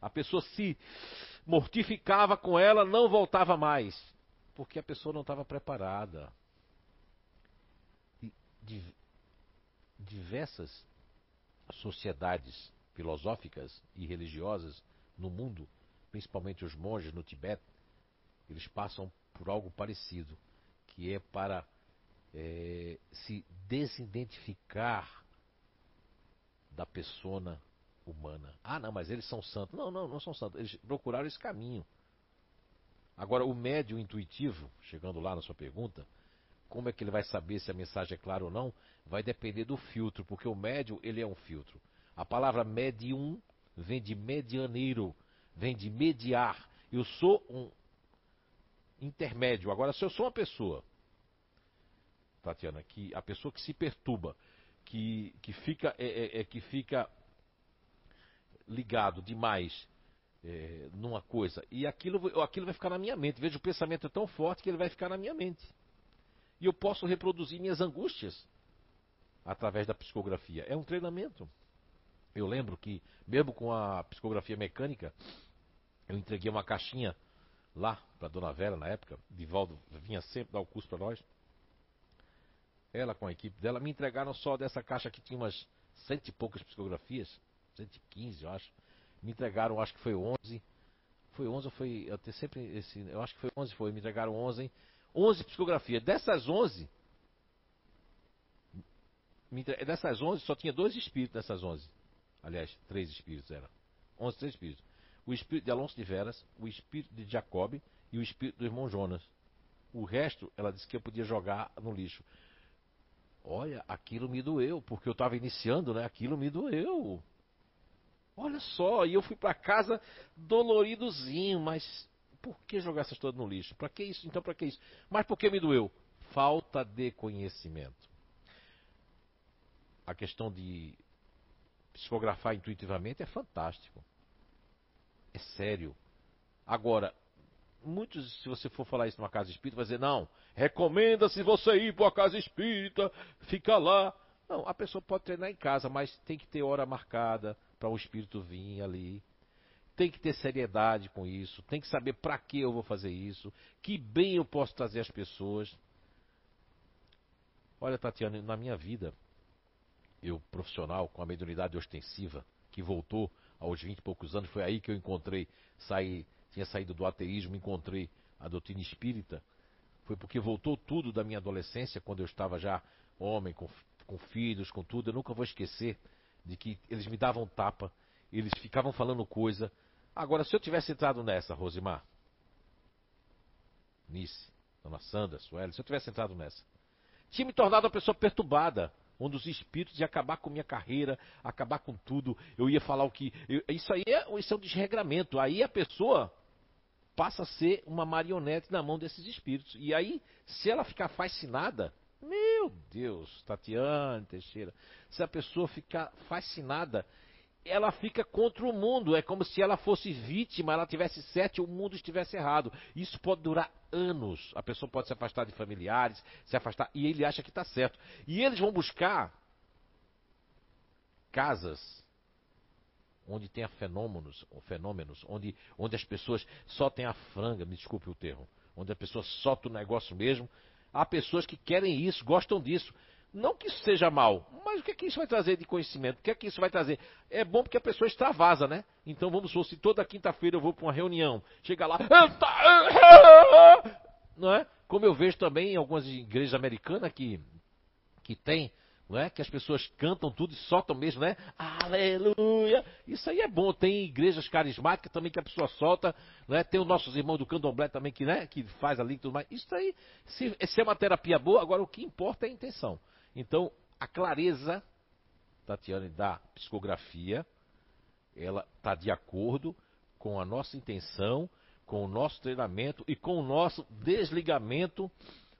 A pessoa se mortificava com ela, não voltava mais. Porque a pessoa não estava preparada. Diversas sociedades filosóficas e religiosas no mundo, principalmente os monges no Tibete, eles passam por algo parecido, que é para é, se desidentificar da persona humana. Ah, não, mas eles são santos. Não, não, não são santos. Eles procuraram esse caminho. Agora, o médium intuitivo, chegando lá na sua pergunta, como é que ele vai saber se a mensagem é clara ou não? Vai depender do filtro, porque o médium, ele é um filtro. A palavra médium vem de medianeiro, vem de mediar. Eu sou um intermédio. Agora, se eu sou uma pessoa, Tatiana, que a pessoa que se perturba, que, que fica, é, é, é que fica ligado demais é, numa coisa, e aquilo, aquilo vai ficar na minha mente. Veja, o pensamento é tão forte que ele vai ficar na minha mente. E eu posso reproduzir minhas angústias através da psicografia. É um treinamento. Eu lembro que, mesmo com a psicografia mecânica, eu entreguei uma caixinha lá para Dona Vera na época. Divaldo vinha sempre dar o curso para nós. Ela com a equipe dela me entregaram só dessa caixa que tinha umas cento e poucas psicografias, 115 eu acho. Me entregaram, acho que foi 11. Foi 11 ou foi. Eu sempre esse. Eu acho que foi 11, foi. Me entregaram 11. 11 psicografias. Dessas 11. Dessas 11, só tinha dois espíritos dessas 11. Aliás, três espíritos eram. 11, três espíritos. O espírito de Alonso de Veras, o espírito de Jacob e o espírito do irmão Jonas. O resto, ela disse que eu podia jogar no lixo. Olha, aquilo me doeu, porque eu estava iniciando, né? Aquilo me doeu. Olha só, e eu fui para casa doloridozinho, mas por que jogar essas todas no lixo? Para que isso? Então, para que isso? Mas por que me doeu? Falta de conhecimento. A questão de psicografar intuitivamente é fantástico. É sério. Agora, muitos, se você for falar isso numa casa espírita, vai dizer, não, recomenda-se você ir para uma casa espírita, fica lá. Não, a pessoa pode treinar em casa, mas tem que ter hora marcada para o espírito vir ali. Tem que ter seriedade com isso, tem que saber para que eu vou fazer isso, que bem eu posso trazer às pessoas. Olha, Tatiana, na minha vida, eu profissional com a mediunidade ostensiva, que voltou aos 20 e poucos anos, foi aí que eu encontrei, saí, tinha saído do ateísmo, encontrei a doutrina espírita. Foi porque voltou tudo da minha adolescência, quando eu estava já homem, com, com filhos, com tudo. Eu nunca vou esquecer de que eles me davam tapa, eles ficavam falando coisa. Agora, se eu tivesse entrado nessa, Rosimar, Nice, Dona Sandra, Sueli, se eu tivesse entrado nessa, tinha me tornado uma pessoa perturbada onde os espíritos iam acabar com minha carreira, acabar com tudo. Eu ia falar o que. Eu, isso aí é, isso é um desregramento. Aí a pessoa passa a ser uma marionete na mão desses espíritos. E aí, se ela ficar fascinada, meu Deus, Tatiana Teixeira, se a pessoa ficar fascinada, ela fica contra o mundo. É como se ela fosse vítima, ela tivesse certo e o mundo estivesse errado. Isso pode durar anos. A pessoa pode se afastar de familiares, se afastar, e ele acha que está certo. E eles vão buscar casas onde tenha fenômenos, fenômenos onde, onde as pessoas só têm a franga, me desculpe o termo, onde a pessoa solta o negócio mesmo. Há pessoas que querem isso, gostam disso. Não que isso seja mal, mas o que é que isso vai trazer de conhecimento? O que é que isso vai trazer? É bom porque a pessoa extravasa, né? Então vamos supor, se toda quinta-feira eu vou para uma reunião, chega lá, não é? Como eu vejo também em algumas igrejas americanas que, que tem, não é? Que as pessoas cantam tudo e soltam mesmo, né? Aleluia! Isso aí é bom. Tem igrejas carismáticas também que a pessoa solta, não é? Tem os nossos irmãos do candomblé também que, né? Que faz ali e tudo mais. Isso aí, se, se é uma terapia boa, agora o que importa é a intenção. Então, a clareza, Tatiane, da psicografia, ela está de acordo com a nossa intenção, com o nosso treinamento e com o nosso desligamento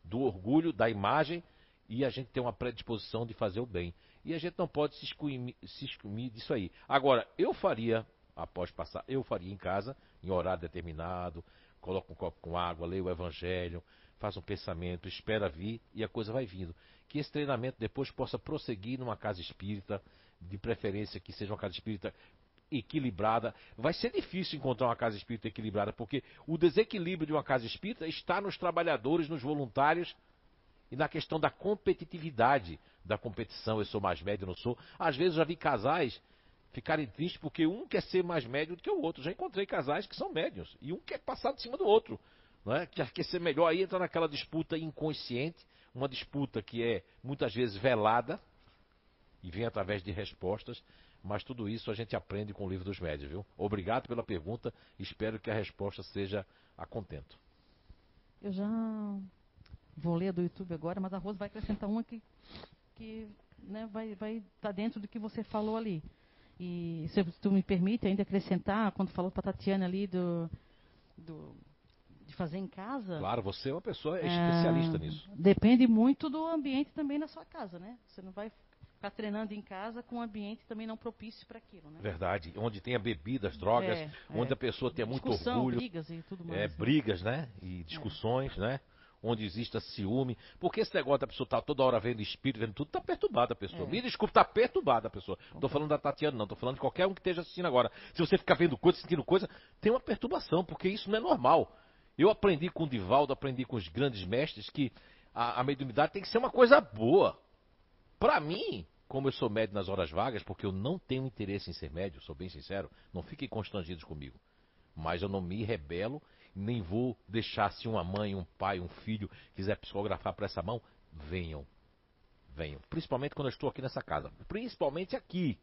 do orgulho, da imagem, e a gente tem uma predisposição de fazer o bem. E a gente não pode se excluir, se excluir disso aí. Agora, eu faria, após passar, eu faria em casa, em horário determinado, coloco um copo com água, leio o evangelho, faz um pensamento, espera vir e a coisa vai vindo. Que esse treinamento depois possa prosseguir numa casa espírita, de preferência que seja uma casa espírita equilibrada. Vai ser difícil encontrar uma casa espírita equilibrada, porque o desequilíbrio de uma casa espírita está nos trabalhadores, nos voluntários e na questão da competitividade da competição. Eu sou mais médio, não sou. Às vezes eu já vi casais ficarem tristes porque um quer ser mais médio do que o outro. Já encontrei casais que são médios e um quer passar de cima do outro não é? Quer, quer ser melhor, aí entra naquela disputa inconsciente, uma disputa que é muitas vezes velada e vem através de respostas, mas tudo isso a gente aprende com o livro dos médios, viu? Obrigado pela pergunta, espero que a resposta seja a contento. Eu já vou ler do YouTube agora, mas a Rosa vai acrescentar uma que, que né, vai estar vai tá dentro do que você falou ali. E se tu me permite ainda acrescentar, quando falou para a Tatiana ali do, do, de fazer em casa. Claro, você é uma pessoa especialista é, nisso. Depende muito do ambiente também na sua casa, né? Você não vai ficar treinando em casa com um ambiente também não propício para aquilo, né? Verdade. Onde tenha bebidas, drogas, é, onde é. a pessoa tenha muito orgulho. brigas e tudo mais. É, né? brigas, né? E discussões, né? Onde exista ciúme. Porque esse negócio da pessoa estar tá toda hora vendo espírito, vendo tudo, tá perturbada a pessoa. É. Me desculpe, tá perturbada a pessoa. Não tô falando da Tatiana, não. Tô falando de qualquer um que esteja assistindo agora. Se você ficar vendo coisa, sentindo coisa, tem uma perturbação, porque isso não é normal. Eu aprendi com o Divaldo, aprendi com os grandes mestres que a, a mediunidade tem que ser uma coisa boa. Para mim, como eu sou médio nas horas vagas, porque eu não tenho interesse em ser médio, sou bem sincero, não fiquem constrangidos comigo. Mas eu não me rebelo, nem vou deixar se uma mãe, um pai, um filho quiser psicografar para essa mão, venham. Venham. Principalmente quando eu estou aqui nessa casa. Principalmente aqui.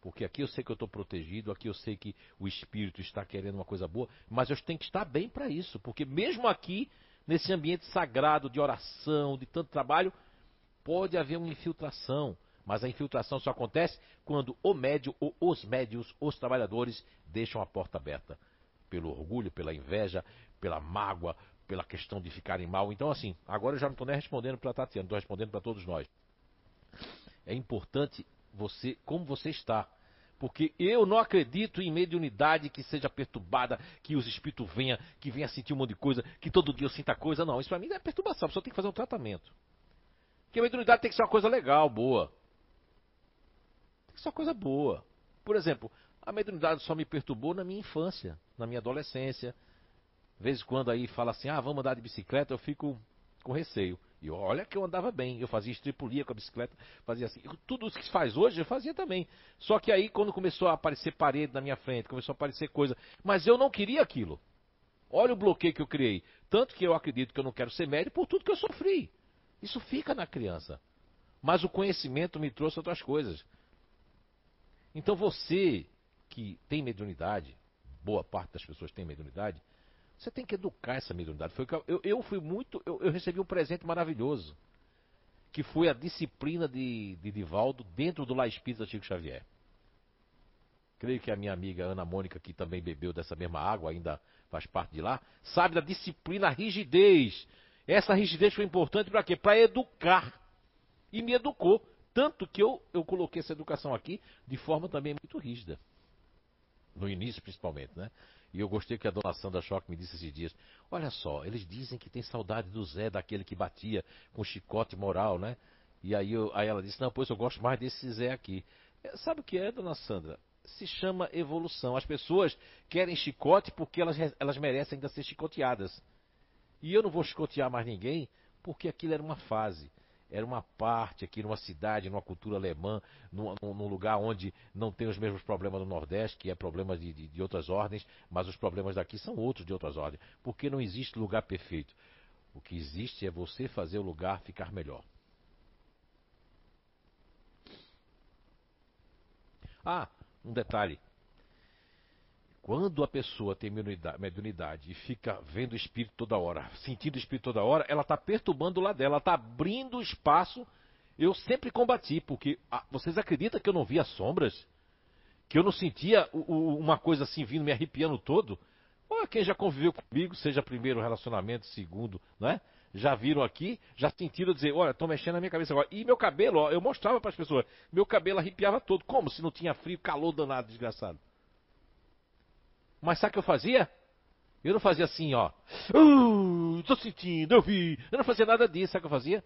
Porque aqui eu sei que eu estou protegido, aqui eu sei que o espírito está querendo uma coisa boa, mas eu tenho que estar bem para isso. Porque mesmo aqui, nesse ambiente sagrado de oração, de tanto trabalho, pode haver uma infiltração, mas a infiltração só acontece quando o médio ou os médios, os trabalhadores, deixam a porta aberta. Pelo orgulho, pela inveja, pela mágoa, pela questão de ficarem mal. Então, assim, agora eu já não estou nem respondendo para a Tatiana, estou respondendo para todos nós. É importante você, como você está. Porque eu não acredito em mediunidade que seja perturbada, que os espíritos venham, que venha sentir um monte de coisa, que todo dia eu sinta coisa. Não, isso para mim não é perturbação, a pessoa tem que fazer um tratamento. Porque a mediunidade tem que ser uma coisa legal, boa. Tem que ser uma coisa boa. Por exemplo, a mediunidade só me perturbou na minha infância, na minha adolescência. De vez em quando aí fala assim, ah, vamos andar de bicicleta, eu fico com receio. E olha que eu andava bem, eu fazia estripulia com a bicicleta, fazia assim. Tudo o que se faz hoje eu fazia também. Só que aí quando começou a aparecer parede na minha frente, começou a aparecer coisa, mas eu não queria aquilo. Olha o bloqueio que eu criei. Tanto que eu acredito que eu não quero ser médico por tudo que eu sofri. Isso fica na criança. Mas o conhecimento me trouxe outras coisas. Então você que tem mediunidade, boa parte das pessoas tem mediunidade, você tem que educar essa mediunidade. Foi eu, eu fui muito, eu, eu, recebi um presente maravilhoso, que foi a disciplina de, de Divaldo dentro do La Espírita Chico Xavier. Creio que a minha amiga Ana Mônica, que também bebeu dessa mesma água, ainda faz parte de lá, sabe da disciplina, a rigidez essa rigidez foi importante para quê? Para educar. E me educou. Tanto que eu, eu coloquei essa educação aqui de forma também muito rígida. No início, principalmente, né? E eu gostei que a dona Sandra Choque me disse esses dias: Olha só, eles dizem que tem saudade do Zé, daquele que batia com chicote moral, né? E aí, eu, aí ela disse: Não, pois eu gosto mais desse Zé aqui. É, sabe o que é, dona Sandra? Se chama evolução. As pessoas querem chicote porque elas, elas merecem ainda ser chicoteadas. E eu não vou escotear mais ninguém, porque aquilo era uma fase. Era uma parte aqui numa cidade, numa cultura alemã, num, num lugar onde não tem os mesmos problemas do Nordeste, que é problema de, de, de outras ordens, mas os problemas daqui são outros de outras ordens. Porque não existe lugar perfeito. O que existe é você fazer o lugar ficar melhor. Ah, um detalhe. Quando a pessoa tem mediunidade e fica vendo o espírito toda hora, sentindo o espírito toda hora, ela está perturbando o lado dela, ela está abrindo espaço. Eu sempre combati, porque ah, vocês acreditam que eu não via sombras? Que eu não sentia o, o, uma coisa assim vindo me arrepiando todo? Quem já conviveu comigo, seja primeiro relacionamento, segundo, né? Já viram aqui, já sentiram dizer, olha, estou mexendo na minha cabeça agora. E meu cabelo, ó, eu mostrava para as pessoas, meu cabelo arrepiava todo. Como se não tinha frio, calor danado, desgraçado. Mas sabe o que eu fazia? Eu não fazia assim, ó. Uh, sentindo, eu vi. Eu não fazia nada disso, sabe o que eu fazia?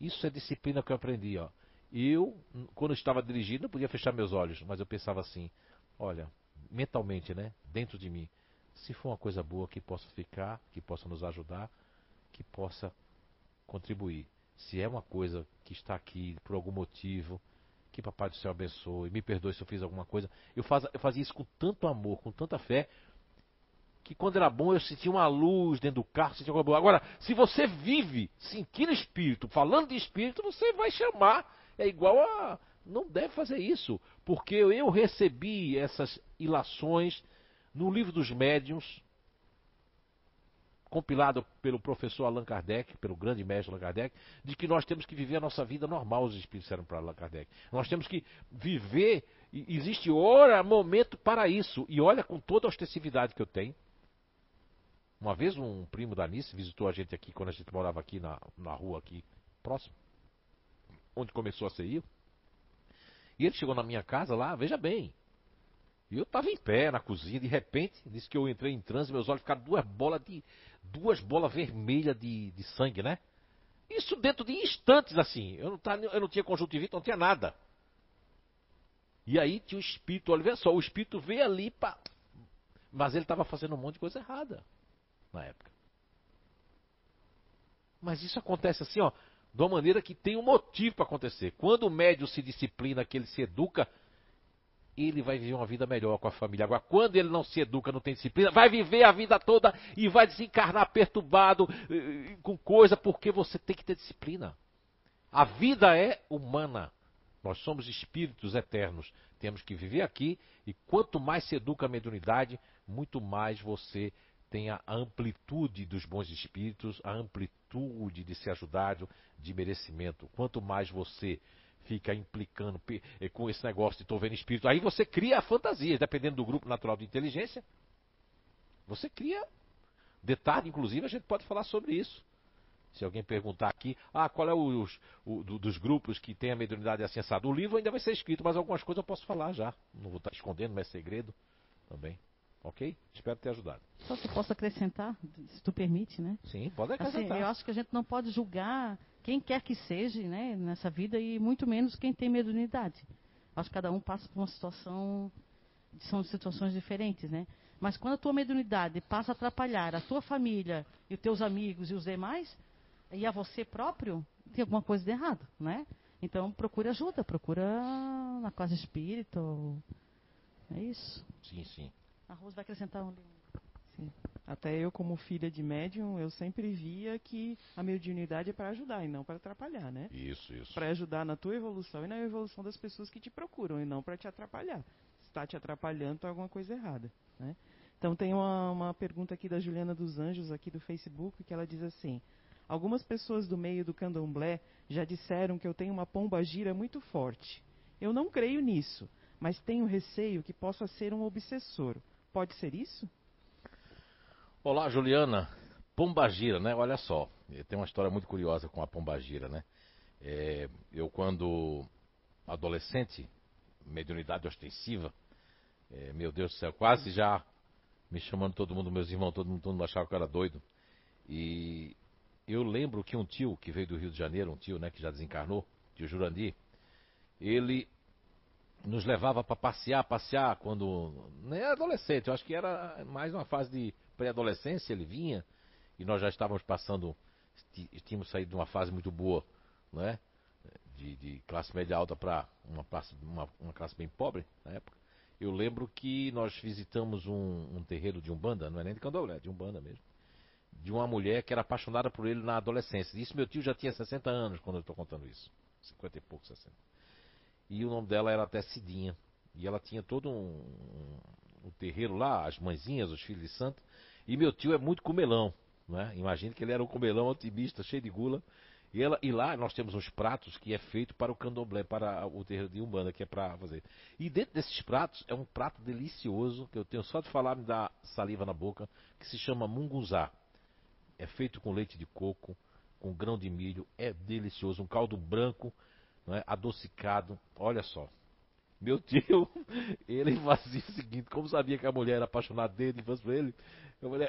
Isso é disciplina que eu aprendi, ó. Eu, quando estava dirigindo, não podia fechar meus olhos, mas eu pensava assim: olha, mentalmente, né? Dentro de mim. Se for uma coisa boa que possa ficar, que possa nos ajudar, que possa contribuir. Se é uma coisa que está aqui por algum motivo, que Papai do Céu abençoe, me perdoe se eu fiz alguma coisa. Eu, faz, eu fazia isso com tanto amor, com tanta fé, que quando era bom eu sentia uma luz dentro do carro, sentia uma boa. Agora, se você vive sentindo espírito, falando de espírito, você vai chamar. É igual a. Não deve fazer isso, porque eu recebi essas ilações no livro dos médiuns, compilado pelo professor Allan Kardec, pelo grande mestre Allan Kardec, de que nós temos que viver a nossa vida normal, os espíritos disseram para Allan Kardec. Nós temos que viver, existe hora, momento para isso. E olha com toda a ostensividade que eu tenho. Uma vez um primo da Nice visitou a gente aqui, quando a gente morava aqui na, na rua aqui próximo, onde começou a CI. E ele chegou na minha casa lá, veja bem. E eu estava em pé na cozinha, de repente, disse que eu entrei em transe, meus olhos ficaram duas bolas de. Duas bolas vermelhas de, de sangue, né? Isso dentro de instantes, assim. Eu não, tá, eu não tinha conjuntivite, não tinha nada. E aí tinha o espírito, olha, só, o espírito veio ali para. Mas ele estava fazendo um monte de coisa errada na época. Mas isso acontece assim, ó, de uma maneira que tem um motivo para acontecer. Quando o médium se disciplina, que ele se educa, ele vai viver uma vida melhor com a família. Agora, quando ele não se educa, não tem disciplina, vai viver a vida toda e vai desencarnar perturbado eh, com coisa, porque você tem que ter disciplina. A vida é humana. Nós somos espíritos eternos. Temos que viver aqui e quanto mais se educa a mediunidade, muito mais você tem a amplitude dos bons espíritos, a amplitude de ser ajudado, de merecimento. Quanto mais você fica implicando eh, com esse negócio de estou vendo espírito, aí você cria a fantasia, dependendo do grupo natural de inteligência. Você cria. Detalhe, inclusive, a gente pode falar sobre isso. Se alguém perguntar aqui, ah, qual é os, o, do, dos grupos que tem a mediunidade acessada? O livro ainda vai ser escrito, mas algumas coisas eu posso falar já. Não vou estar escondendo, mas é segredo também. Ok? Espero ter ajudado. Só que eu posso acrescentar, se tu permite, né? Sim, pode assim, acrescentar. Assim, eu acho que a gente não pode julgar quem quer que seja né, nessa vida e muito menos quem tem mediunidade. Acho que cada um passa por uma situação, são situações diferentes, né? Mas quando a tua mediunidade passa a atrapalhar a tua família e os teus amigos e os demais, e a você próprio, tem alguma coisa de errado, né? Então procura ajuda, procura na casa espírita. É isso. Sim, sim. A Rose vai acrescentar um Sim. Até eu, como filha de médium, eu sempre via que a mediunidade é para ajudar e não para atrapalhar, né? Isso, isso. Para ajudar na tua evolução e na evolução das pessoas que te procuram e não para te atrapalhar. Se está te atrapalhando, tá alguma coisa errada, né? Então tem uma, uma pergunta aqui da Juliana dos Anjos, aqui do Facebook, que ela diz assim: Algumas pessoas do meio do candomblé já disseram que eu tenho uma pomba gira muito forte. Eu não creio nisso, mas tenho receio que possa ser um obsessor. Pode ser isso? Olá, Juliana. Pombagira, né? Olha só, tem uma história muito curiosa com a Pombagira, né? É, eu, quando adolescente, mediunidade ostensiva, é, meu Deus do céu, quase já me chamando todo mundo, meus irmãos, todo mundo, todo mundo achava que eu era doido. E eu lembro que um tio que veio do Rio de Janeiro, um tio, né, que já desencarnou, tio Jurandir, ele nos levava para passear, passear quando. Nem era adolescente, eu acho que era mais uma fase de pré-adolescência, ele vinha, e nós já estávamos passando, tínhamos saído de uma fase muito boa, não é? De, de classe média alta para uma, uma, uma, classe bem pobre na época. Eu lembro que nós visitamos um, um terreiro de Umbanda, não é nem de Candomblé, de Umbanda mesmo. De uma mulher que era apaixonada por ele na adolescência. Isso meu tio já tinha 60 anos quando eu estou contando isso. 50 e pouco, 60. E o nome dela era até Cidinha. E ela tinha todo um, um, um terreiro lá, as mãezinhas, os filhos de santo. E meu tio é muito comelão. Né? Imagine que ele era um comelão otimista, cheio de gula. E, ela, e lá nós temos uns pratos que é feito para o candomblé, para o terreiro de Umbanda, que é para fazer. E dentro desses pratos é um prato delicioso, que eu tenho só de falar me dá saliva na boca, que se chama munguzá. É feito com leite de coco, com grão de milho, é delicioso, um caldo branco não é? adocicado. Olha só. Meu tio, ele fazia o seguinte, como sabia que a mulher era apaixonada dele, ele,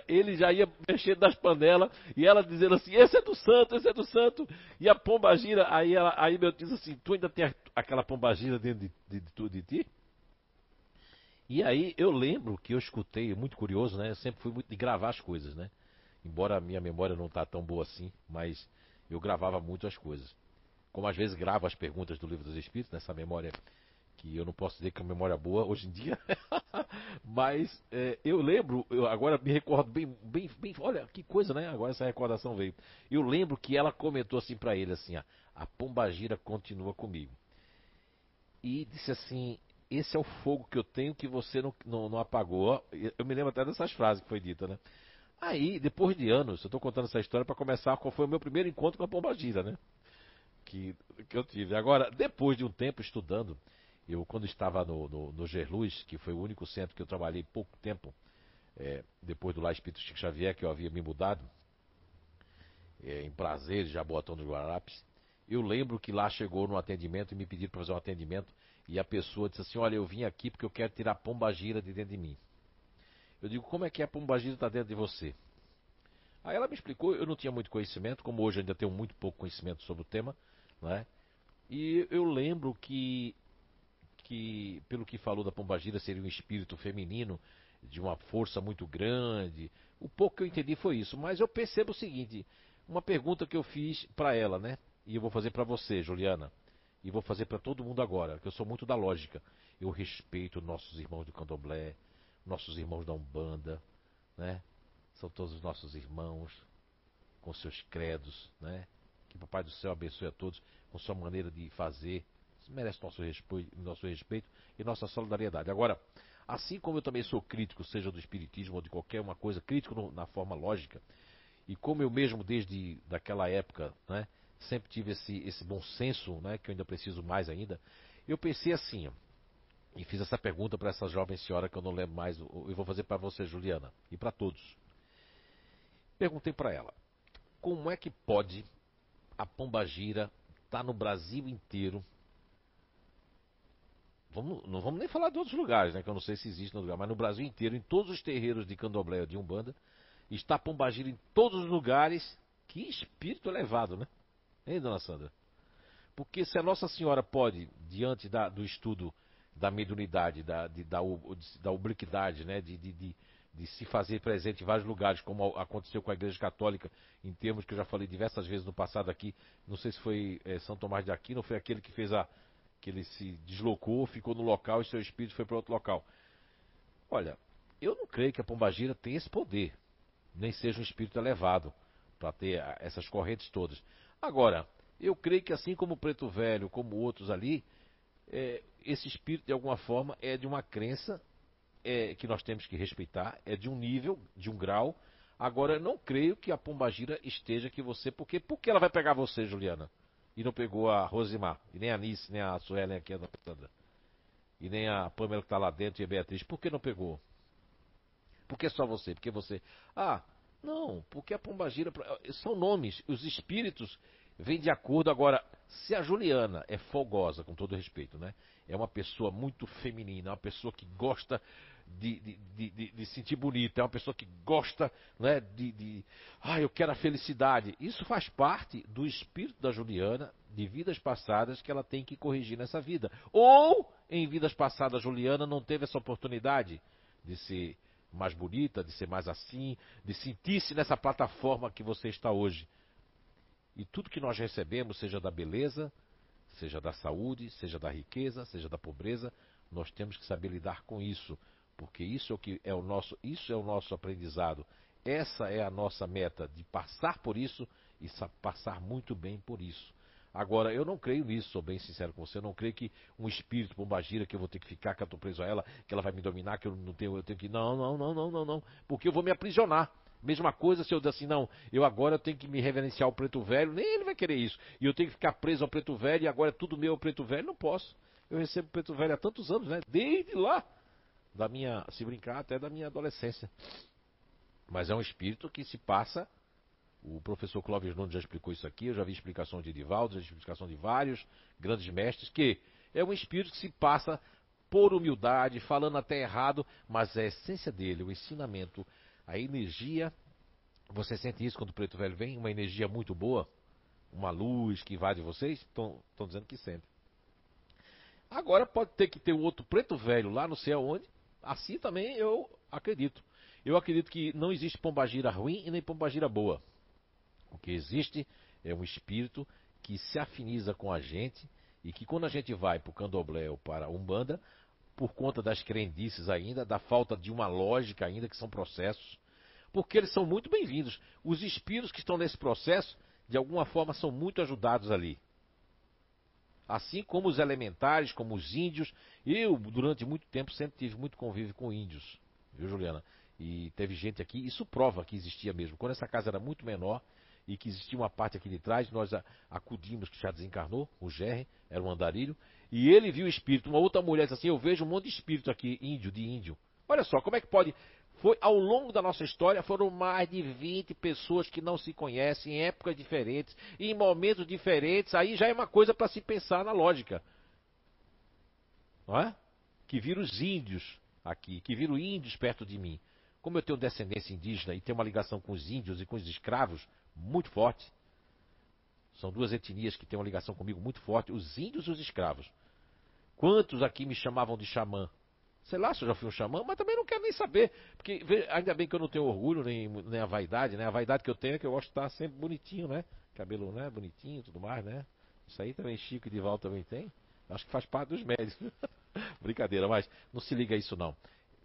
ele já ia mexendo nas panelas e ela dizendo assim, esse é do santo, esse é do santo, e a pomba gira, aí, ela, aí meu tio disse assim, tu ainda tem aquela pomba gira dentro de, de, de, de ti? E aí eu lembro que eu escutei, muito curioso, né? Eu sempre fui muito de gravar as coisas, né? Embora a minha memória não tá tão boa assim, mas eu gravava muito as coisas como às vezes gravo as perguntas do livro dos Espíritos, nessa memória que eu não posso dizer que é uma memória boa hoje em dia, mas é, eu lembro, eu agora me recordo bem, bem, bem, olha que coisa, né? Agora essa recordação veio. Eu lembro que ela comentou assim para ele assim, ó, a pombagira continua comigo. E disse assim, esse é o fogo que eu tenho que você não, não, não apagou. Eu me lembro até dessas frases que foi dita, né? Aí, depois de anos, eu estou contando essa história para começar qual foi o meu primeiro encontro com a pombagira, né? Que, que eu tive. Agora, depois de um tempo estudando, eu, quando estava no, no, no Gerluz, que foi o único centro que eu trabalhei pouco tempo, é, depois do Lá Espírito Chico Xavier, que eu havia me mudado, é, em Prazeres, Jaboatão dos Guararapes, eu lembro que lá chegou no atendimento e me pediram para fazer um atendimento, e a pessoa disse assim: Olha, eu vim aqui porque eu quero tirar a pombagira de dentro de mim. Eu digo: Como é que a pombagira está dentro de você? Aí ela me explicou, eu não tinha muito conhecimento, como hoje ainda tenho muito pouco conhecimento sobre o tema, né? E eu lembro que que, pelo que falou da Pombagira, seria um espírito feminino de uma força muito grande. O pouco que eu entendi foi isso. Mas eu percebo o seguinte: uma pergunta que eu fiz para ela, né? E eu vou fazer para você, Juliana. E vou fazer para todo mundo agora, que eu sou muito da lógica. Eu respeito nossos irmãos do Candomblé, nossos irmãos da Umbanda, né? São todos os nossos irmãos, com seus credos, né? Que o Papai do Céu abençoe a todos com sua maneira de fazer, merece nosso respeito, nosso respeito e nossa solidariedade. Agora, assim como eu também sou crítico, seja do espiritismo ou de qualquer uma coisa, crítico no, na forma lógica, e como eu mesmo desde daquela época, né, sempre tive esse, esse bom senso, né, que eu ainda preciso mais ainda, eu pensei assim, e fiz essa pergunta para essa jovem senhora que eu não lembro mais, eu vou fazer para você, Juliana, e para todos. Perguntei para ela, como é que pode a pombagira estar tá no Brasil inteiro Vamos, não vamos nem falar de outros lugares, né? Que eu não sei se existe no lugar, mas no Brasil inteiro, em todos os terreiros de candomblé de umbanda, está pombagira em todos os lugares. Que espírito elevado, né? Hein, dona Sandra? Porque se a Nossa Senhora pode, diante da, do estudo da mediunidade, da, de, da, da obliquidade, né? De, de, de, de, se fazer presente em vários lugares, como aconteceu com a Igreja Católica, em termos que eu já falei diversas vezes no passado aqui, não sei se foi é, São Tomás de Aquino, foi aquele que fez a, que ele se deslocou, ficou no local e seu espírito foi para outro local. Olha, eu não creio que a pombagira tenha esse poder, nem seja um espírito elevado para ter essas correntes todas. Agora, eu creio que assim como o Preto Velho, como outros ali, é, esse espírito de alguma forma é de uma crença é, que nós temos que respeitar, é de um nível, de um grau. Agora, eu não creio que a pombagira esteja que você, porque por que ela vai pegar você, Juliana? E não pegou a Rosimar, e nem a Nice, nem a Suelen aqui, a Sandra, e nem a Pamela que está lá dentro e a Beatriz. Por que não pegou? Por que só você? Porque você. Ah, não, porque a Pombagira. São nomes, os espíritos vêm de acordo. Agora, se a Juliana é folgosa, com todo respeito, né? É uma pessoa muito feminina, é uma pessoa que gosta de, de, de, de, sentir bonita, é uma pessoa que gosta né, de, de. Ah, eu quero a felicidade. Isso faz parte do espírito da Juliana, de vidas passadas, que ela tem que corrigir nessa vida. Ou, em vidas passadas, Juliana não teve essa oportunidade de ser mais bonita, de ser mais assim, de sentir-se nessa plataforma que você está hoje. E tudo que nós recebemos, seja da beleza, seja da saúde, seja da riqueza, seja da pobreza, nós temos que saber lidar com isso porque isso é o que é o nosso, isso é o nosso aprendizado. Essa é a nossa meta de passar por isso e passar muito bem por isso. Agora, eu não creio nisso, sou bem sincero com você. Eu não creio que um espírito pombagira que eu vou ter que ficar, que eu estou preso a ela, que ela vai me dominar, que eu não tenho, eu tenho que. Não, não, não, não, não, não. Porque eu vou me aprisionar. Mesma coisa se eu dizer assim, não, eu agora tenho que me reverenciar ao preto velho, nem ele vai querer isso. E eu tenho que ficar preso ao preto velho e agora é tudo meu ao preto velho, não posso. Eu recebo preto velho há tantos anos, né? Desde lá da minha, se brincar, até da minha adolescência. Mas é um espírito que se passa. O professor Clóvis Nunes já explicou isso aqui, eu já vi explicação de Edivaldo, já vi explicação de vários grandes mestres, que é um espírito que se passa por humildade, falando até errado, mas é a essência dele, o ensinamento, a energia. Você sente isso quando o preto velho vem? Uma energia muito boa? Uma luz que invade vocês? Estão dizendo que sempre. Agora pode ter que ter um outro preto velho lá não sei aonde, Assim também eu acredito. Eu acredito que não existe pombagira ruim e nem pombagira boa. O que existe é um espírito que se afiniza com a gente E que quando a gente vai para o candomblé ou para a Umbanda, por conta das crendices ainda, da falta de uma lógica ainda, que são processos, porque eles são muito bem-vindos. Os espíritos que estão nesse processo, de alguma forma, são muito ajudados ali. Assim como os elementares, como os índios. Eu, durante muito tempo, sempre tive muito convívio com índios, viu, Juliana? E teve gente aqui, isso prova que existia mesmo. Quando essa casa era muito menor, e que existia uma parte aqui de trás, nós acudimos, que já desencarnou, o Gerry, era um andarilho, e ele viu o espírito. Uma outra mulher disse assim: Eu vejo um monte de espírito aqui, índio, de índio. Olha só, como é que pode. Foi ao longo da nossa história, foram mais de 20 pessoas que não se conhecem, em épocas diferentes, em momentos diferentes. Aí já é uma coisa para se pensar na lógica. Não é? Que viram os índios aqui, que viram índios perto de mim. Como eu tenho descendência indígena e tenho uma ligação com os índios e com os escravos, muito forte. São duas etnias que têm uma ligação comigo muito forte, os índios e os escravos. Quantos aqui me chamavam de xamã? Sei lá se eu já fui um xamã, mas também não quero nem saber. Porque ainda bem que eu não tenho orgulho, nem, nem a vaidade, né? A vaidade que eu tenho é que eu gosto de estar sempre bonitinho, né? Cabelo, né? Bonitinho tudo mais, né? Isso aí também Chico e Dival também tem. Acho que faz parte dos médicos. Brincadeira, mas não se liga a isso não.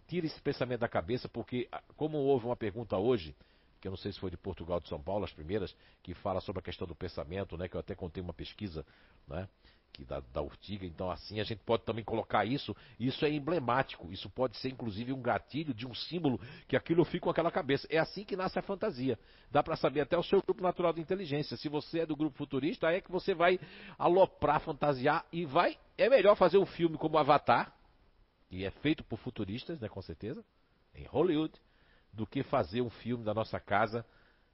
Tira esse pensamento da cabeça, porque como houve uma pergunta hoje, que eu não sei se foi de Portugal de São Paulo, as primeiras, que fala sobre a questão do pensamento, né? Que eu até contei uma pesquisa, né? Que da, da Urtiga, então assim a gente pode também colocar isso, isso é emblemático, isso pode ser inclusive um gatilho de um símbolo que aquilo fica com aquela cabeça. É assim que nasce a fantasia. Dá para saber até o seu grupo natural de inteligência. Se você é do grupo futurista, é que você vai aloprar, fantasiar e vai. É melhor fazer um filme como Avatar, que é feito por futuristas, né, com certeza, em Hollywood, do que fazer um filme da nossa casa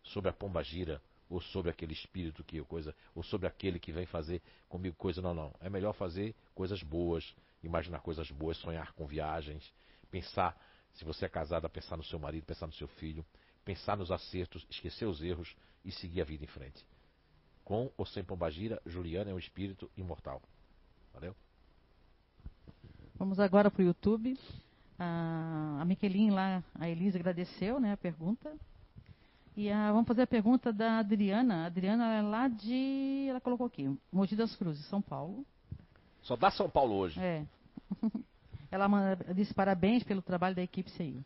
sobre a pomba gira ou sobre aquele espírito que coisa ou sobre aquele que vem fazer comigo coisa não não. É melhor fazer coisas boas imaginar coisas boas sonhar com viagens pensar se você é casada pensar no seu marido pensar no seu filho pensar nos acertos esquecer os erros e seguir a vida em frente. Com ou sem pombagira Juliana é um espírito imortal. Valeu? Vamos agora para o YouTube. A, a Miquelin lá, a Elisa agradeceu né, a pergunta. E a, vamos fazer a pergunta da Adriana. A Adriana é lá de. Ela colocou aqui, Mogi das Cruzes, São Paulo. Só dá São Paulo hoje. É. Ela manda, disse parabéns pelo trabalho da equipe CI.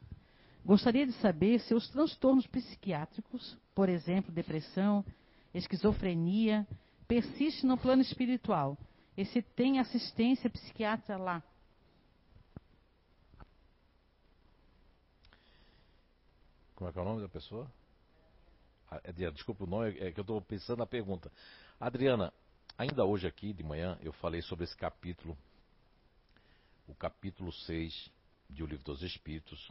Gostaria de saber se os transtornos psiquiátricos, por exemplo, depressão, esquizofrenia, persistem no plano espiritual e se tem assistência psiquiátrica lá. Como é que é o nome da pessoa? Ah, é, desculpa o nome, é que eu estou pensando na pergunta. Adriana, ainda hoje aqui de manhã eu falei sobre esse capítulo, o capítulo 6 de O Livro dos Espíritos,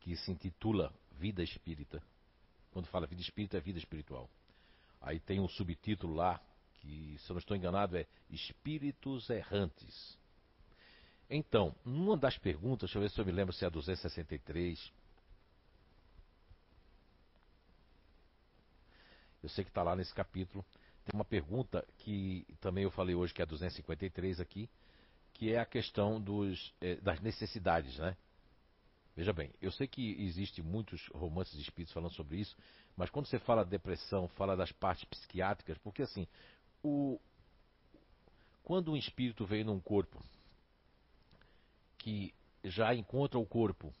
que se intitula Vida Espírita. Quando fala vida espírita, é vida espiritual. Aí tem um subtítulo lá, que, se eu não estou enganado, é Espíritos Errantes. Então, numa das perguntas, deixa eu ver se eu me lembro se é a 263, Eu sei que está lá nesse capítulo. Tem uma pergunta que também eu falei hoje, que é a 253 aqui, que é a questão dos, é, das necessidades, né? Veja bem, eu sei que existe muitos romances de espíritos falando sobre isso, mas quando você fala de depressão, fala das partes psiquiátricas, porque assim, o, quando um espírito vem num corpo que já encontra o corpo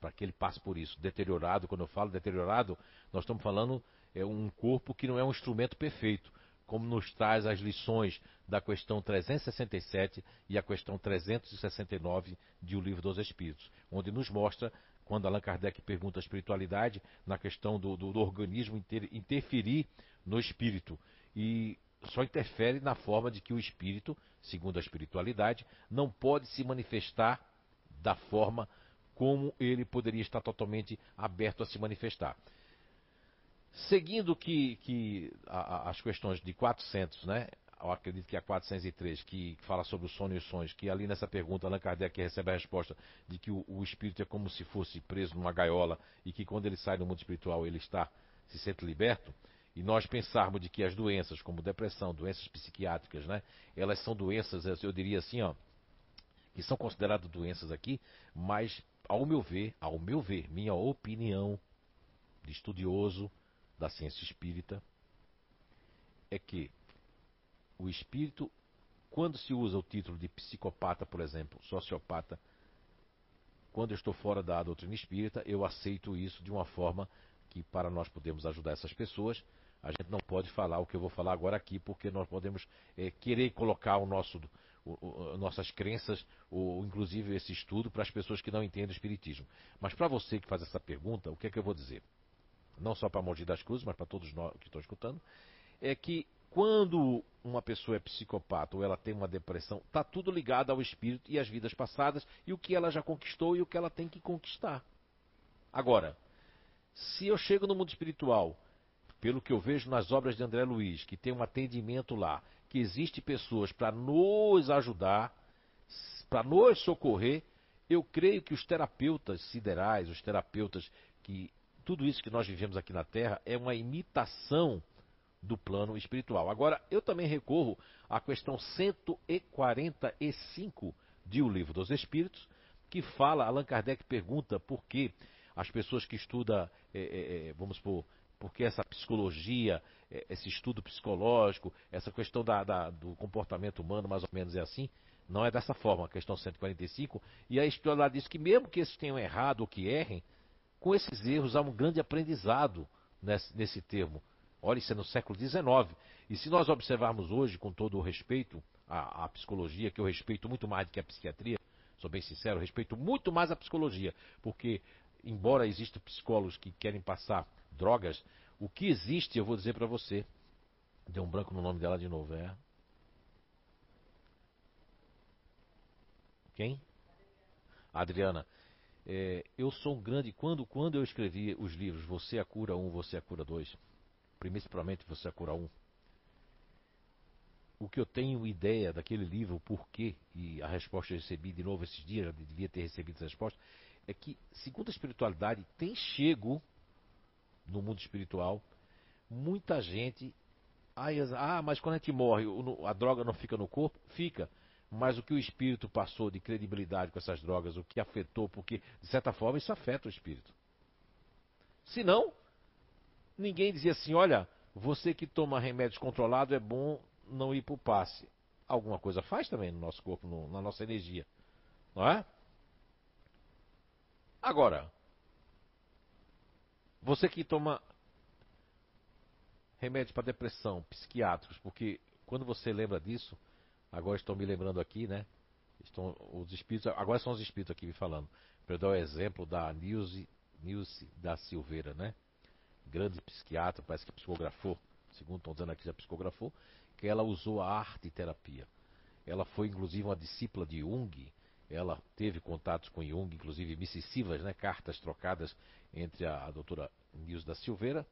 para que ele passe por isso, deteriorado, quando eu falo deteriorado, nós estamos falando é um corpo que não é um instrumento perfeito, como nos traz as lições da questão 367 e a questão 369 de O Livro dos Espíritos, onde nos mostra, quando Allan Kardec pergunta a espiritualidade, na questão do, do, do organismo inter, interferir no espírito. E só interfere na forma de que o espírito, segundo a espiritualidade, não pode se manifestar da forma como ele poderia estar totalmente aberto a se manifestar. Seguindo que, que a, as questões de 400, né? Eu acredito que é a 403, que fala sobre o sono e os sonhos, que ali nessa pergunta Allan Kardec recebe a resposta de que o, o espírito é como se fosse preso numa gaiola e que quando ele sai do mundo espiritual ele está se sente liberto. E nós pensarmos de que as doenças, como depressão, doenças psiquiátricas, né? Elas são doenças, eu diria assim, ó, que são consideradas doenças aqui, mas ao meu ver, ao meu ver, minha opinião de estudioso, da ciência espírita é que o espírito, quando se usa o título de psicopata, por exemplo, sociopata, quando eu estou fora da doutrina espírita, eu aceito isso de uma forma que, para nós podermos ajudar essas pessoas, a gente não pode falar o que eu vou falar agora aqui, porque nós podemos é, querer colocar o nosso, o, o, nossas crenças, ou inclusive esse estudo, para as pessoas que não entendem o Espiritismo. Mas para você que faz essa pergunta, o que é que eu vou dizer? Não só para Mogi das Cruzes, mas para todos nós que estão escutando, é que quando uma pessoa é psicopata ou ela tem uma depressão, está tudo ligado ao espírito e às vidas passadas e o que ela já conquistou e o que ela tem que conquistar. Agora, se eu chego no mundo espiritual, pelo que eu vejo nas obras de André Luiz, que tem um atendimento lá, que existe pessoas para nos ajudar, para nos socorrer, eu creio que os terapeutas siderais, os terapeutas que tudo isso que nós vivemos aqui na Terra é uma imitação do plano espiritual. Agora, eu também recorro à questão 145 de O Livro dos Espíritos, que fala, Allan Kardec pergunta por que as pessoas que estudam, é, é, vamos supor, porque essa psicologia, é, esse estudo psicológico, essa questão da, da, do comportamento humano, mais ou menos é assim, não é dessa forma, a questão 145, e a lá diz que mesmo que esses tenham errado ou que errem, com esses erros há um grande aprendizado nesse, nesse termo. Olha, isso é no século XIX. E se nós observarmos hoje, com todo o respeito à, à, psicologia, que eu respeito muito mais do que a psiquiatria, sou bem sincero, respeito muito mais a psicologia, porque, embora existam psicólogos que querem passar drogas, o que existe, eu vou dizer para você, deu um branco no nome dela de novo, é. Quem? Adriana. É, eu sou um grande. Quando, quando eu escrevi os livros Você é a Cura 1, Você é a Cura 2, principalmente Você é a Cura 1, o que eu tenho ideia daquele livro, o porquê, e a resposta eu recebi de novo esses dias, já devia ter recebido essa resposta, é que, segundo a espiritualidade, tem chego no mundo espiritual muita gente. Ah, mas quando a gente morre, a droga não fica no corpo? Fica. Mas o que o espírito passou de credibilidade com essas drogas, o que afetou, porque, de certa forma, isso afeta o espírito. Se não, ninguém dizia assim: olha, você que toma remédios controlados é bom não ir para o passe. Alguma coisa faz também no nosso corpo, no, na nossa energia. Não é? Agora, você que toma remédios para depressão, psiquiátricos, porque quando você lembra disso, agora estou me lembrando aqui, né? Estão os espíritos, agora são os espíritos aqui me falando. Para dar o exemplo da Nilce, Nilce da Silveira, né? Grande psiquiatra, parece que psicografou, segundo estão dizendo aqui, já psicografou, que ela usou a arte terapia. Ela foi inclusive uma discípula de Jung, ela teve contatos com Jung, inclusive missivas, né, cartas trocadas entre a, a doutora Nilce da Silveira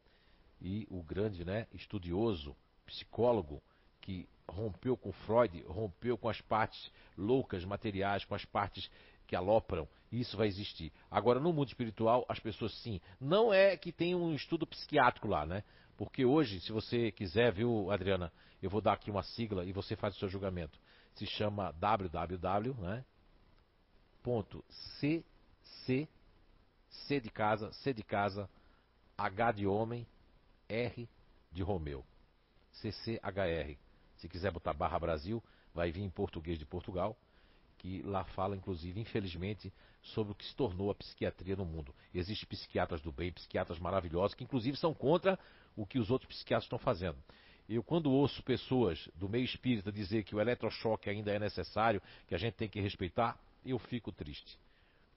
e o grande né, estudioso, psicólogo, que rompeu com Freud, rompeu com as partes loucas, materiais, com as partes que alopram, isso vai existir. Agora, no mundo espiritual, as pessoas sim. Não é que tem um estudo psiquiátrico lá, né? Porque hoje, se você quiser, viu, Adriana, eu vou dar aqui uma sigla e você faz o seu julgamento. Se chama www, né? Ponto C, C, C de casa, C de casa, H de homem, R de Romeu. CCHR. Se quiser botar barra Brasil, vai vir em português de Portugal, que lá fala, inclusive, infelizmente, sobre o que se tornou a psiquiatria no mundo. Existem psiquiatras do bem, psiquiatras maravilhosos, que inclusive são contra o que os outros psiquiatras estão fazendo. Eu, quando ouço pessoas do meio espírita dizer que o eletrochoque ainda é necessário, que a gente tem que respeitar, eu fico triste.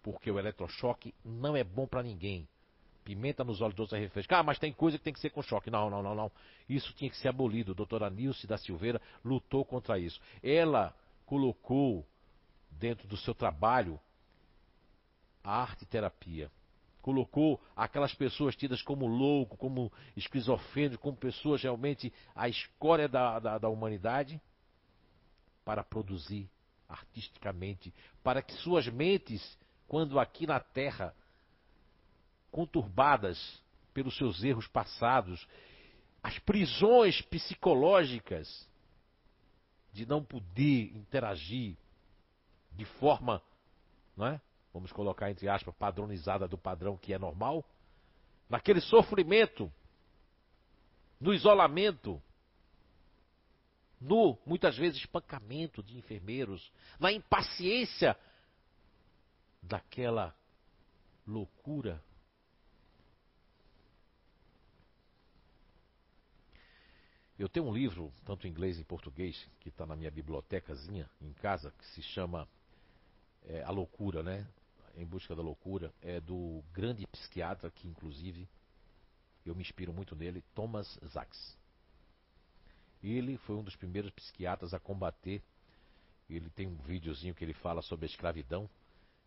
Porque o eletrochoque não é bom para ninguém. Pimenta nos olhos outros é refresco. Ah, mas tem coisa que tem que ser com choque. Não, não, não, não. Isso tinha que ser abolido. A doutora Nilce da Silveira lutou contra isso. Ela colocou dentro do seu trabalho a arte terapia. Colocou aquelas pessoas tidas como louco, como esquizofrênico, como pessoas realmente a escória da, da, da humanidade, para produzir artisticamente, para que suas mentes, quando aqui na Terra conturbadas pelos seus erros passados, as prisões psicológicas de não poder interagir de forma, não é? Vamos colocar entre aspas, padronizada do padrão que é normal, naquele sofrimento, no isolamento, no, muitas vezes, espancamento de enfermeiros, na impaciência daquela loucura. Eu tenho um livro, tanto em inglês e em português, que está na minha bibliotecazinha em casa, que se chama é, A Loucura, né? Em Busca da Loucura. É do grande psiquiatra, que inclusive eu me inspiro muito nele, Thomas Sachs. Ele foi um dos primeiros psiquiatras a combater. Ele tem um videozinho que ele fala sobre a escravidão,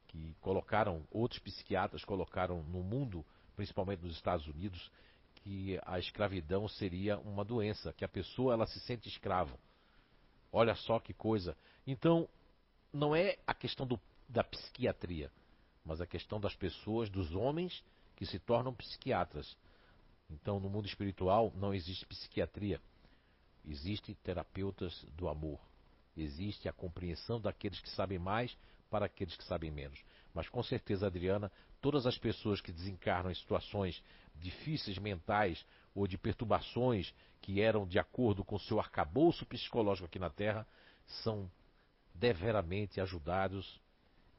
que colocaram, outros psiquiatras colocaram no mundo, principalmente nos Estados Unidos, que a escravidão seria uma doença, que a pessoa ela se sente escravo. Olha só que coisa. Então, não é a questão do, da psiquiatria, mas a questão das pessoas, dos homens que se tornam psiquiatras. Então, no mundo espiritual não existe psiquiatria. Existem terapeutas do amor. Existe a compreensão daqueles que sabem mais para aqueles que sabem menos. Mas com certeza, Adriana, todas as pessoas que desencarnam em situações difíceis mentais ou de perturbações que eram de acordo com o seu arcabouço psicológico aqui na Terra são deveramente ajudados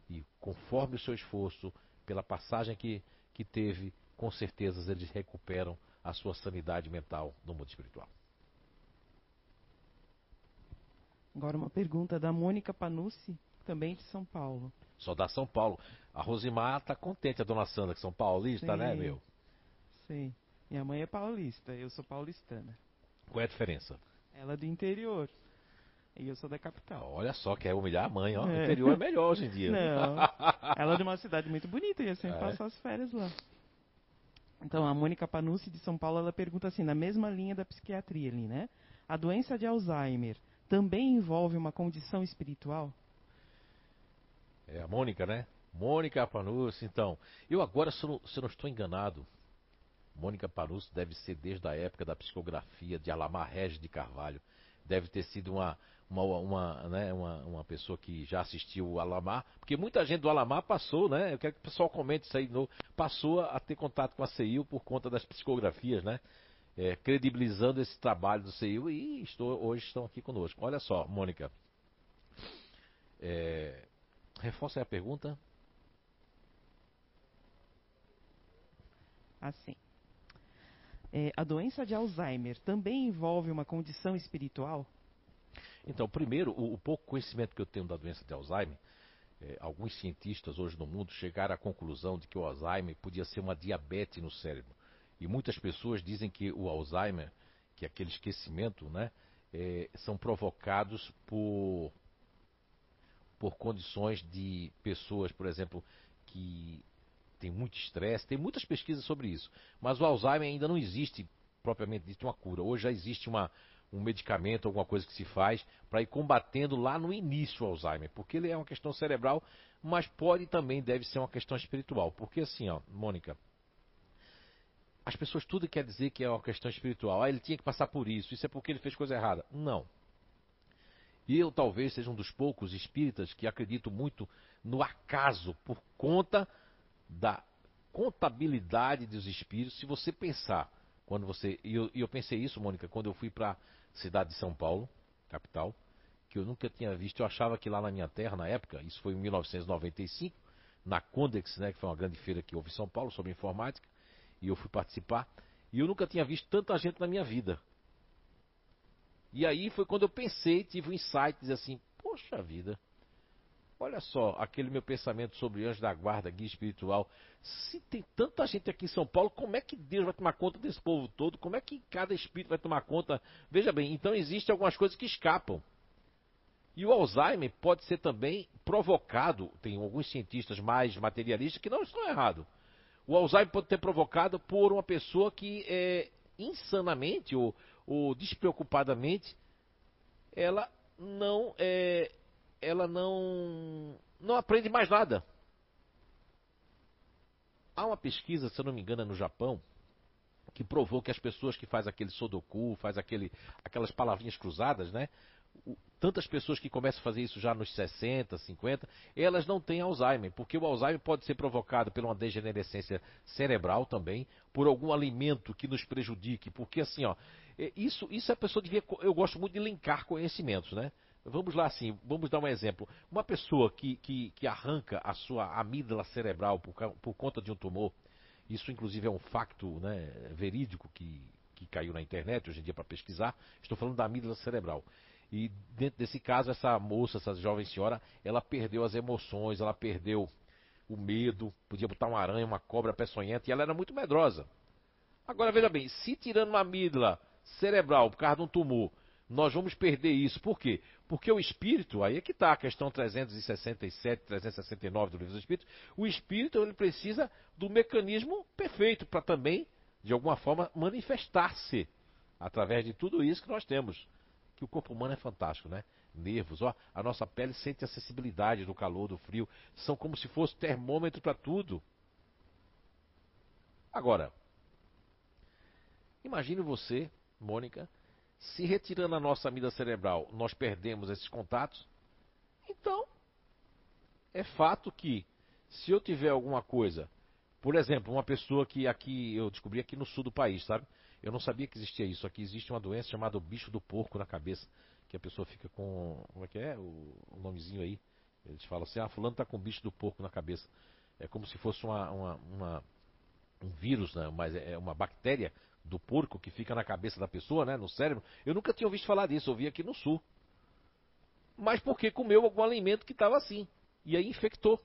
e, conforme o seu esforço, pela passagem que, que teve, com certeza eles recuperam a sua sanidade mental no mundo espiritual. Agora uma pergunta da Mônica Panucci, também de São Paulo. Só da São Paulo. A Rosimar tá contente, a dona Sandra, que são paulistas, Sim. né, meu? Sim. Minha mãe é paulista, eu sou paulistana. Qual é a diferença? Ela é do interior. E eu sou da capital. Olha só, quer humilhar a mãe, ó. É. O interior é melhor hoje em dia. Não. Ela é de uma cidade muito bonita, ia sempre é. passar as férias lá. Então, a Mônica Panucci de São Paulo, ela pergunta assim, na mesma linha da psiquiatria ali, né? A doença de Alzheimer também envolve uma condição espiritual? É a Mônica, né? Mônica Panucci, então. Eu agora, se eu, não, se eu não estou enganado, Mônica Panucci deve ser desde a época da psicografia de Alamar Regis de Carvalho. Deve ter sido uma, uma, uma, né, uma, uma pessoa que já assistiu o Alamar, porque muita gente do Alamar passou, né? Eu quero que o pessoal comente isso aí de novo. Passou a ter contato com a CEIU por conta das psicografias, né? É, credibilizando esse trabalho do CEIU e estou, hoje estão aqui conosco. Olha só, Mônica. É, reforça a pergunta. Assim. É, a doença de Alzheimer também envolve uma condição espiritual? Então, primeiro, o, o pouco conhecimento que eu tenho da doença de Alzheimer, é, alguns cientistas hoje no mundo chegaram à conclusão de que o Alzheimer podia ser uma diabetes no cérebro. E muitas pessoas dizem que o Alzheimer, que é aquele esquecimento, né, é, são provocados por, por condições de pessoas, por exemplo, que tem muito estresse, tem muitas pesquisas sobre isso. Mas o Alzheimer ainda não existe propriamente dito uma cura. Hoje já existe uma, um medicamento, alguma coisa que se faz para ir combatendo lá no início o Alzheimer, porque ele é uma questão cerebral, mas pode também deve ser uma questão espiritual. Porque assim, ó, Mônica, as pessoas tudo quer dizer que é uma questão espiritual. Ah, ele tinha que passar por isso, isso é porque ele fez coisa errada. Não. E eu talvez seja um dos poucos espíritas que acredito muito no acaso por conta da contabilidade dos espíritos. Se você pensar, quando você. E eu, eu pensei isso, Mônica, quando eu fui para a cidade de São Paulo, capital, que eu nunca tinha visto. Eu achava que lá na minha terra, na época, isso foi em 1995, na Condex, né, que foi uma grande feira que houve em São Paulo sobre informática, e eu fui participar, e eu nunca tinha visto tanta gente na minha vida. E aí foi quando eu pensei, tive um insight, dizer assim, poxa vida, Olha só, aquele meu pensamento sobre anjo da guarda, guia espiritual. Se tem tanta gente aqui em São Paulo, como é que Deus vai tomar conta desse povo todo? Como é que cada espírito vai tomar conta? Veja bem, então existem algumas coisas que escapam. E o Alzheimer pode ser também provocado, tem alguns cientistas mais materialistas que não estão errados. O Alzheimer pode ter provocado por uma pessoa que é insanamente ou, ou despreocupadamente ela não é, ela não, não aprende mais nada. Há uma pesquisa, se eu não me engano, é no Japão, que provou que as pessoas que fazem aquele sodoku, faz aquele, aquelas palavrinhas cruzadas, né? tantas pessoas que começam a fazer isso já nos 60, 50, elas não têm Alzheimer, porque o Alzheimer pode ser provocado por uma degenerescência cerebral também, por algum alimento que nos prejudique, porque assim, ó, isso, isso a pessoa devia, eu gosto muito de linkar conhecimentos, né? Vamos lá assim, vamos dar um exemplo. Uma pessoa que, que, que arranca a sua amígdala cerebral por, por conta de um tumor, isso inclusive é um facto né, verídico que, que caiu na internet hoje em dia para pesquisar, estou falando da amígdala cerebral. E dentro desse caso, essa moça, essa jovem senhora, ela perdeu as emoções, ela perdeu o medo, podia botar uma aranha, uma cobra peçonhenta, e ela era muito medrosa. Agora veja bem, se tirando uma amígdala cerebral por causa de um tumor, nós vamos perder isso. Por quê? Porque o espírito, aí é que está a questão 367, 369 do livro dos espíritos, o espírito ele precisa do mecanismo perfeito para também, de alguma forma, manifestar-se através de tudo isso que nós temos que o corpo humano é fantástico, né? Nervos, ó, a nossa pele sente a sensibilidade do calor, do frio, são como se fosse termômetro para tudo. Agora, imagine você, Mônica, se retirando a nossa amígdala cerebral, nós perdemos esses contatos. Então, é fato que se eu tiver alguma coisa, por exemplo, uma pessoa que aqui eu descobri aqui no sul do país, sabe? Eu não sabia que existia isso. Aqui existe uma doença chamada bicho do porco na cabeça, que a pessoa fica com. Como é que é? O, o nomezinho aí. Eles falam assim: ah, fulano está com bicho do porco na cabeça. É como se fosse uma, uma, uma um vírus, né? mas é uma bactéria do porco que fica na cabeça da pessoa, né? no cérebro. Eu nunca tinha ouvido falar disso, eu vi aqui no sul. Mas porque comeu algum alimento que estava assim. E aí infectou.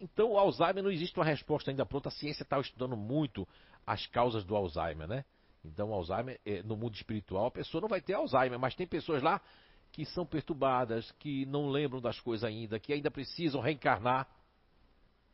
Então o Alzheimer não existe uma resposta ainda pronta. A ciência está estudando muito as causas do Alzheimer, né? Então, Alzheimer, eh, no mundo espiritual, a pessoa não vai ter Alzheimer, mas tem pessoas lá que são perturbadas, que não lembram das coisas ainda, que ainda precisam reencarnar.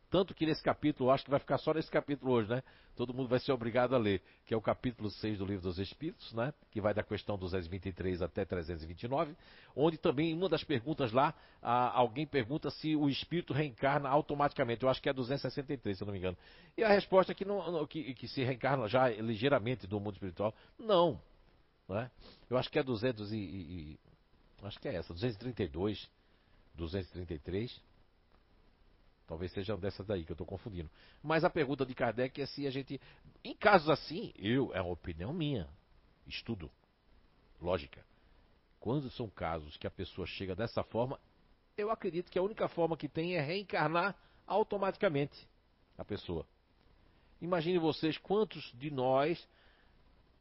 Tanto que nesse capítulo, acho que vai ficar só nesse capítulo hoje, né? Todo mundo vai ser obrigado a ler, que é o capítulo 6 do Livro dos Espíritos, né? Que vai da questão 223 até 329, onde também, uma das perguntas lá, alguém pergunta se o espírito reencarna automaticamente. Eu acho que é 263, se eu não me engano. E a resposta é que, não, que, que se reencarna já ligeiramente do mundo espiritual. Não. Né? Eu acho que é 200 e, e, Acho que é essa, 232, 233. Talvez seja dessas daí que eu estou confundindo. Mas a pergunta de Kardec é se a gente. Em casos assim, eu, é uma opinião minha. Estudo. Lógica. Quando são casos que a pessoa chega dessa forma, eu acredito que a única forma que tem é reencarnar automaticamente a pessoa. Imagine vocês quantos de nós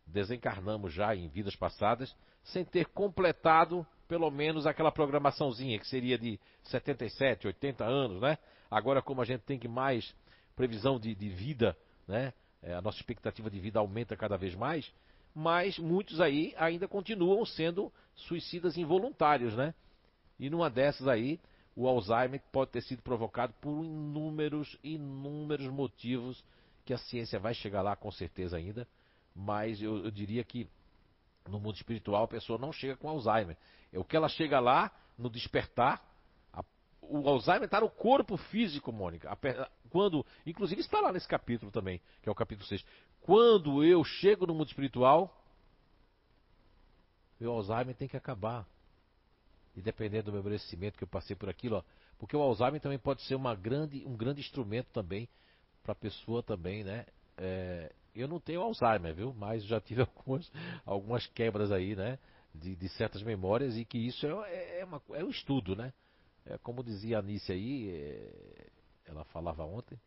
desencarnamos já em vidas passadas sem ter completado pelo menos aquela programaçãozinha que seria de 77, 80 anos, né? Agora, como a gente tem que mais previsão de, de vida, né? É, a nossa expectativa de vida aumenta cada vez mais, mas muitos aí ainda continuam sendo suicidas involuntários, né? E numa dessas aí, o Alzheimer pode ter sido provocado por inúmeros, inúmeros motivos que a ciência vai chegar lá com certeza ainda, mas eu, eu diria que no mundo espiritual a pessoa não chega com Alzheimer. É o que ela chega lá no despertar. O Alzheimer está no corpo físico, Mônica. Quando, inclusive está lá nesse capítulo também, que é o capítulo 6. Quando eu chego no mundo espiritual, meu Alzheimer tem que acabar. E dependendo do meu merecimento que eu passei por aquilo, ó, porque o Alzheimer também pode ser uma grande, um grande instrumento também para a pessoa também, né? É, eu não tenho Alzheimer, viu? Mas já tive algumas, algumas quebras aí, né? De, de certas memórias e que isso é, é, uma, é um estudo, né? É, como dizia a Anice aí, é, ela falava ontem,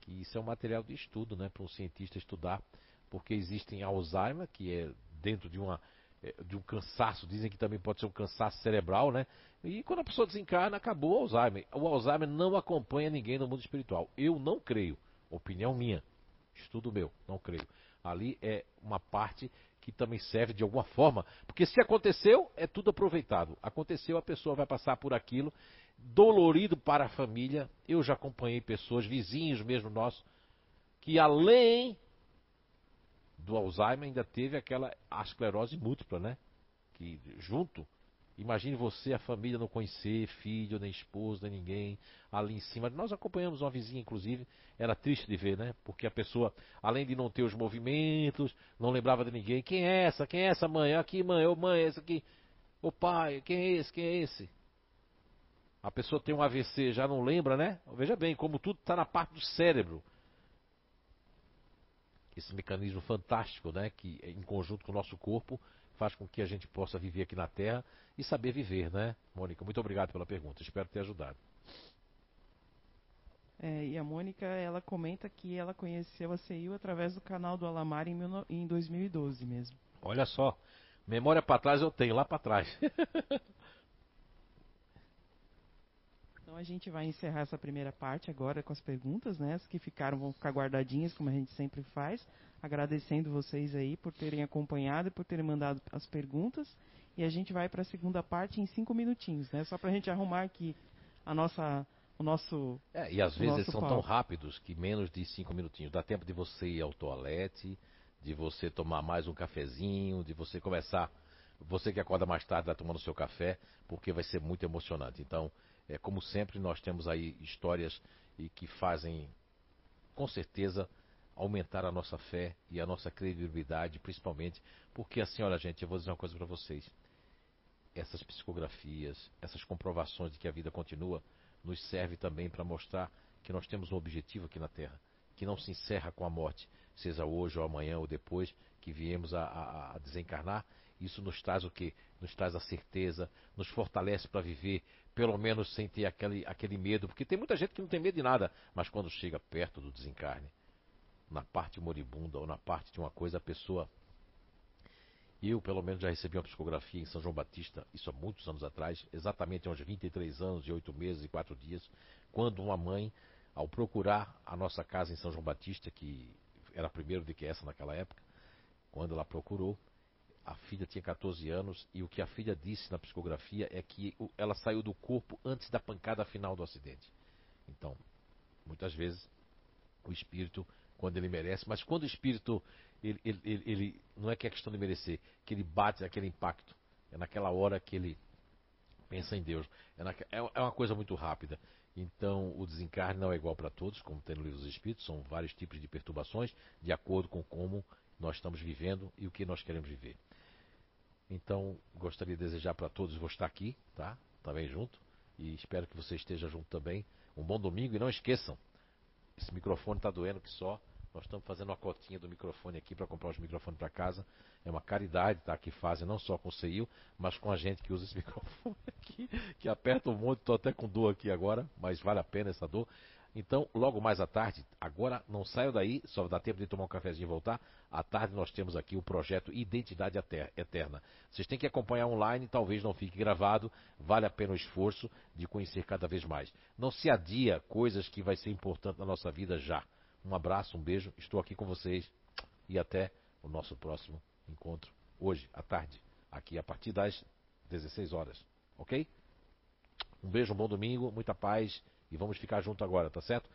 que isso é um material de estudo, né? Para um cientista estudar, porque existem Alzheimer, que é dentro de uma é, de um cansaço, dizem que também pode ser um cansaço cerebral, né? E quando a pessoa desencarna, acabou o Alzheimer. O Alzheimer não acompanha ninguém no mundo espiritual. Eu não creio, opinião minha. Estudo meu, não creio. Ali é uma parte que também serve de alguma forma, porque se aconteceu, é tudo aproveitado. Aconteceu, a pessoa vai passar por aquilo, dolorido para a família. Eu já acompanhei pessoas, vizinhos mesmo nossos, que além do Alzheimer ainda teve aquela esclerose múltipla, né? Que junto Imagine você, a família, não conhecer filho, nem esposa, nem ninguém, ali em cima. Nós acompanhamos uma vizinha, inclusive, era triste de ver, né? Porque a pessoa, além de não ter os movimentos, não lembrava de ninguém. Quem é essa? Quem é essa mãe? Aqui, mãe, ô mãe, essa aqui. Ô pai, quem é esse? Quem é esse? A pessoa tem um AVC, já não lembra, né? Veja bem, como tudo está na parte do cérebro. Esse mecanismo fantástico, né? Que em conjunto com o nosso corpo faz com que a gente possa viver aqui na Terra e saber viver, né? Mônica, muito obrigado pela pergunta. Espero ter ajudado. É, e a Mônica, ela comenta que ela conheceu a CEIU através do canal do Alamar em, em 2012 mesmo. Olha só, memória para trás eu tenho, lá para trás. então a gente vai encerrar essa primeira parte agora com as perguntas, né? As que ficaram vão ficar guardadinhas, como a gente sempre faz. Agradecendo vocês aí por terem acompanhado e por terem mandado as perguntas. E a gente vai para a segunda parte em cinco minutinhos, né? Só para a gente arrumar aqui a nossa o nosso. É, e às vezes são tão rápidos que menos de cinco minutinhos. Dá tempo de você ir ao toalete, de você tomar mais um cafezinho, de você começar. Você que acorda mais tarde vai tomando seu café, porque vai ser muito emocionante. Então, é como sempre, nós temos aí histórias e que fazem, com certeza, aumentar a nossa fé e a nossa credibilidade, principalmente porque assim, olha gente, eu vou dizer uma coisa para vocês. Essas psicografias, essas comprovações de que a vida continua, nos serve também para mostrar que nós temos um objetivo aqui na Terra, que não se encerra com a morte, seja hoje ou amanhã ou depois que viemos a, a, a desencarnar. Isso nos traz o quê? Nos traz a certeza, nos fortalece para viver, pelo menos sem ter aquele, aquele medo, porque tem muita gente que não tem medo de nada, mas quando chega perto do desencarne, na parte moribunda ou na parte de uma coisa, a pessoa eu, pelo menos, já recebi uma psicografia em São João Batista, isso há muitos anos atrás, exatamente há uns 23 anos e 8 meses e 4 dias, quando uma mãe, ao procurar a nossa casa em São João Batista, que era primeiro do que essa naquela época, quando ela procurou, a filha tinha 14 anos e o que a filha disse na psicografia é que ela saiu do corpo antes da pancada final do acidente. Então, muitas vezes, o espírito, quando ele merece, mas quando o espírito ele, ele, ele, ele, não é que é questão de merecer, que ele bate aquele impacto. É naquela hora que ele pensa em Deus. É, na, é, é uma coisa muito rápida. Então, o desencarne não é igual para todos, como tem no livro dos Espíritos, são vários tipos de perturbações, de acordo com como nós estamos vivendo e o que nós queremos viver. Então, gostaria de desejar para todos, vou estar aqui, tá? Também junto, e espero que você esteja junto também. Um bom domingo e não esqueçam, esse microfone está doendo que só. Nós estamos fazendo uma cotinha do microfone aqui para comprar os microfones para casa. É uma caridade, tá? Que fazem não só com o CEIU, mas com a gente que usa esse microfone aqui, que aperta um monte. Estou até com dor aqui agora, mas vale a pena essa dor. Então, logo mais à tarde, agora não saio daí, só dá tempo de tomar um cafezinho e voltar. À tarde nós temos aqui o projeto Identidade Eterna. Vocês têm que acompanhar online, talvez não fique gravado, vale a pena o esforço de conhecer cada vez mais. Não se adia coisas que vai ser importante na nossa vida já. Um abraço, um beijo. Estou aqui com vocês e até o nosso próximo encontro hoje à tarde, aqui a partir das 16 horas, ok? Um beijo, um bom domingo, muita paz e vamos ficar junto agora, tá certo?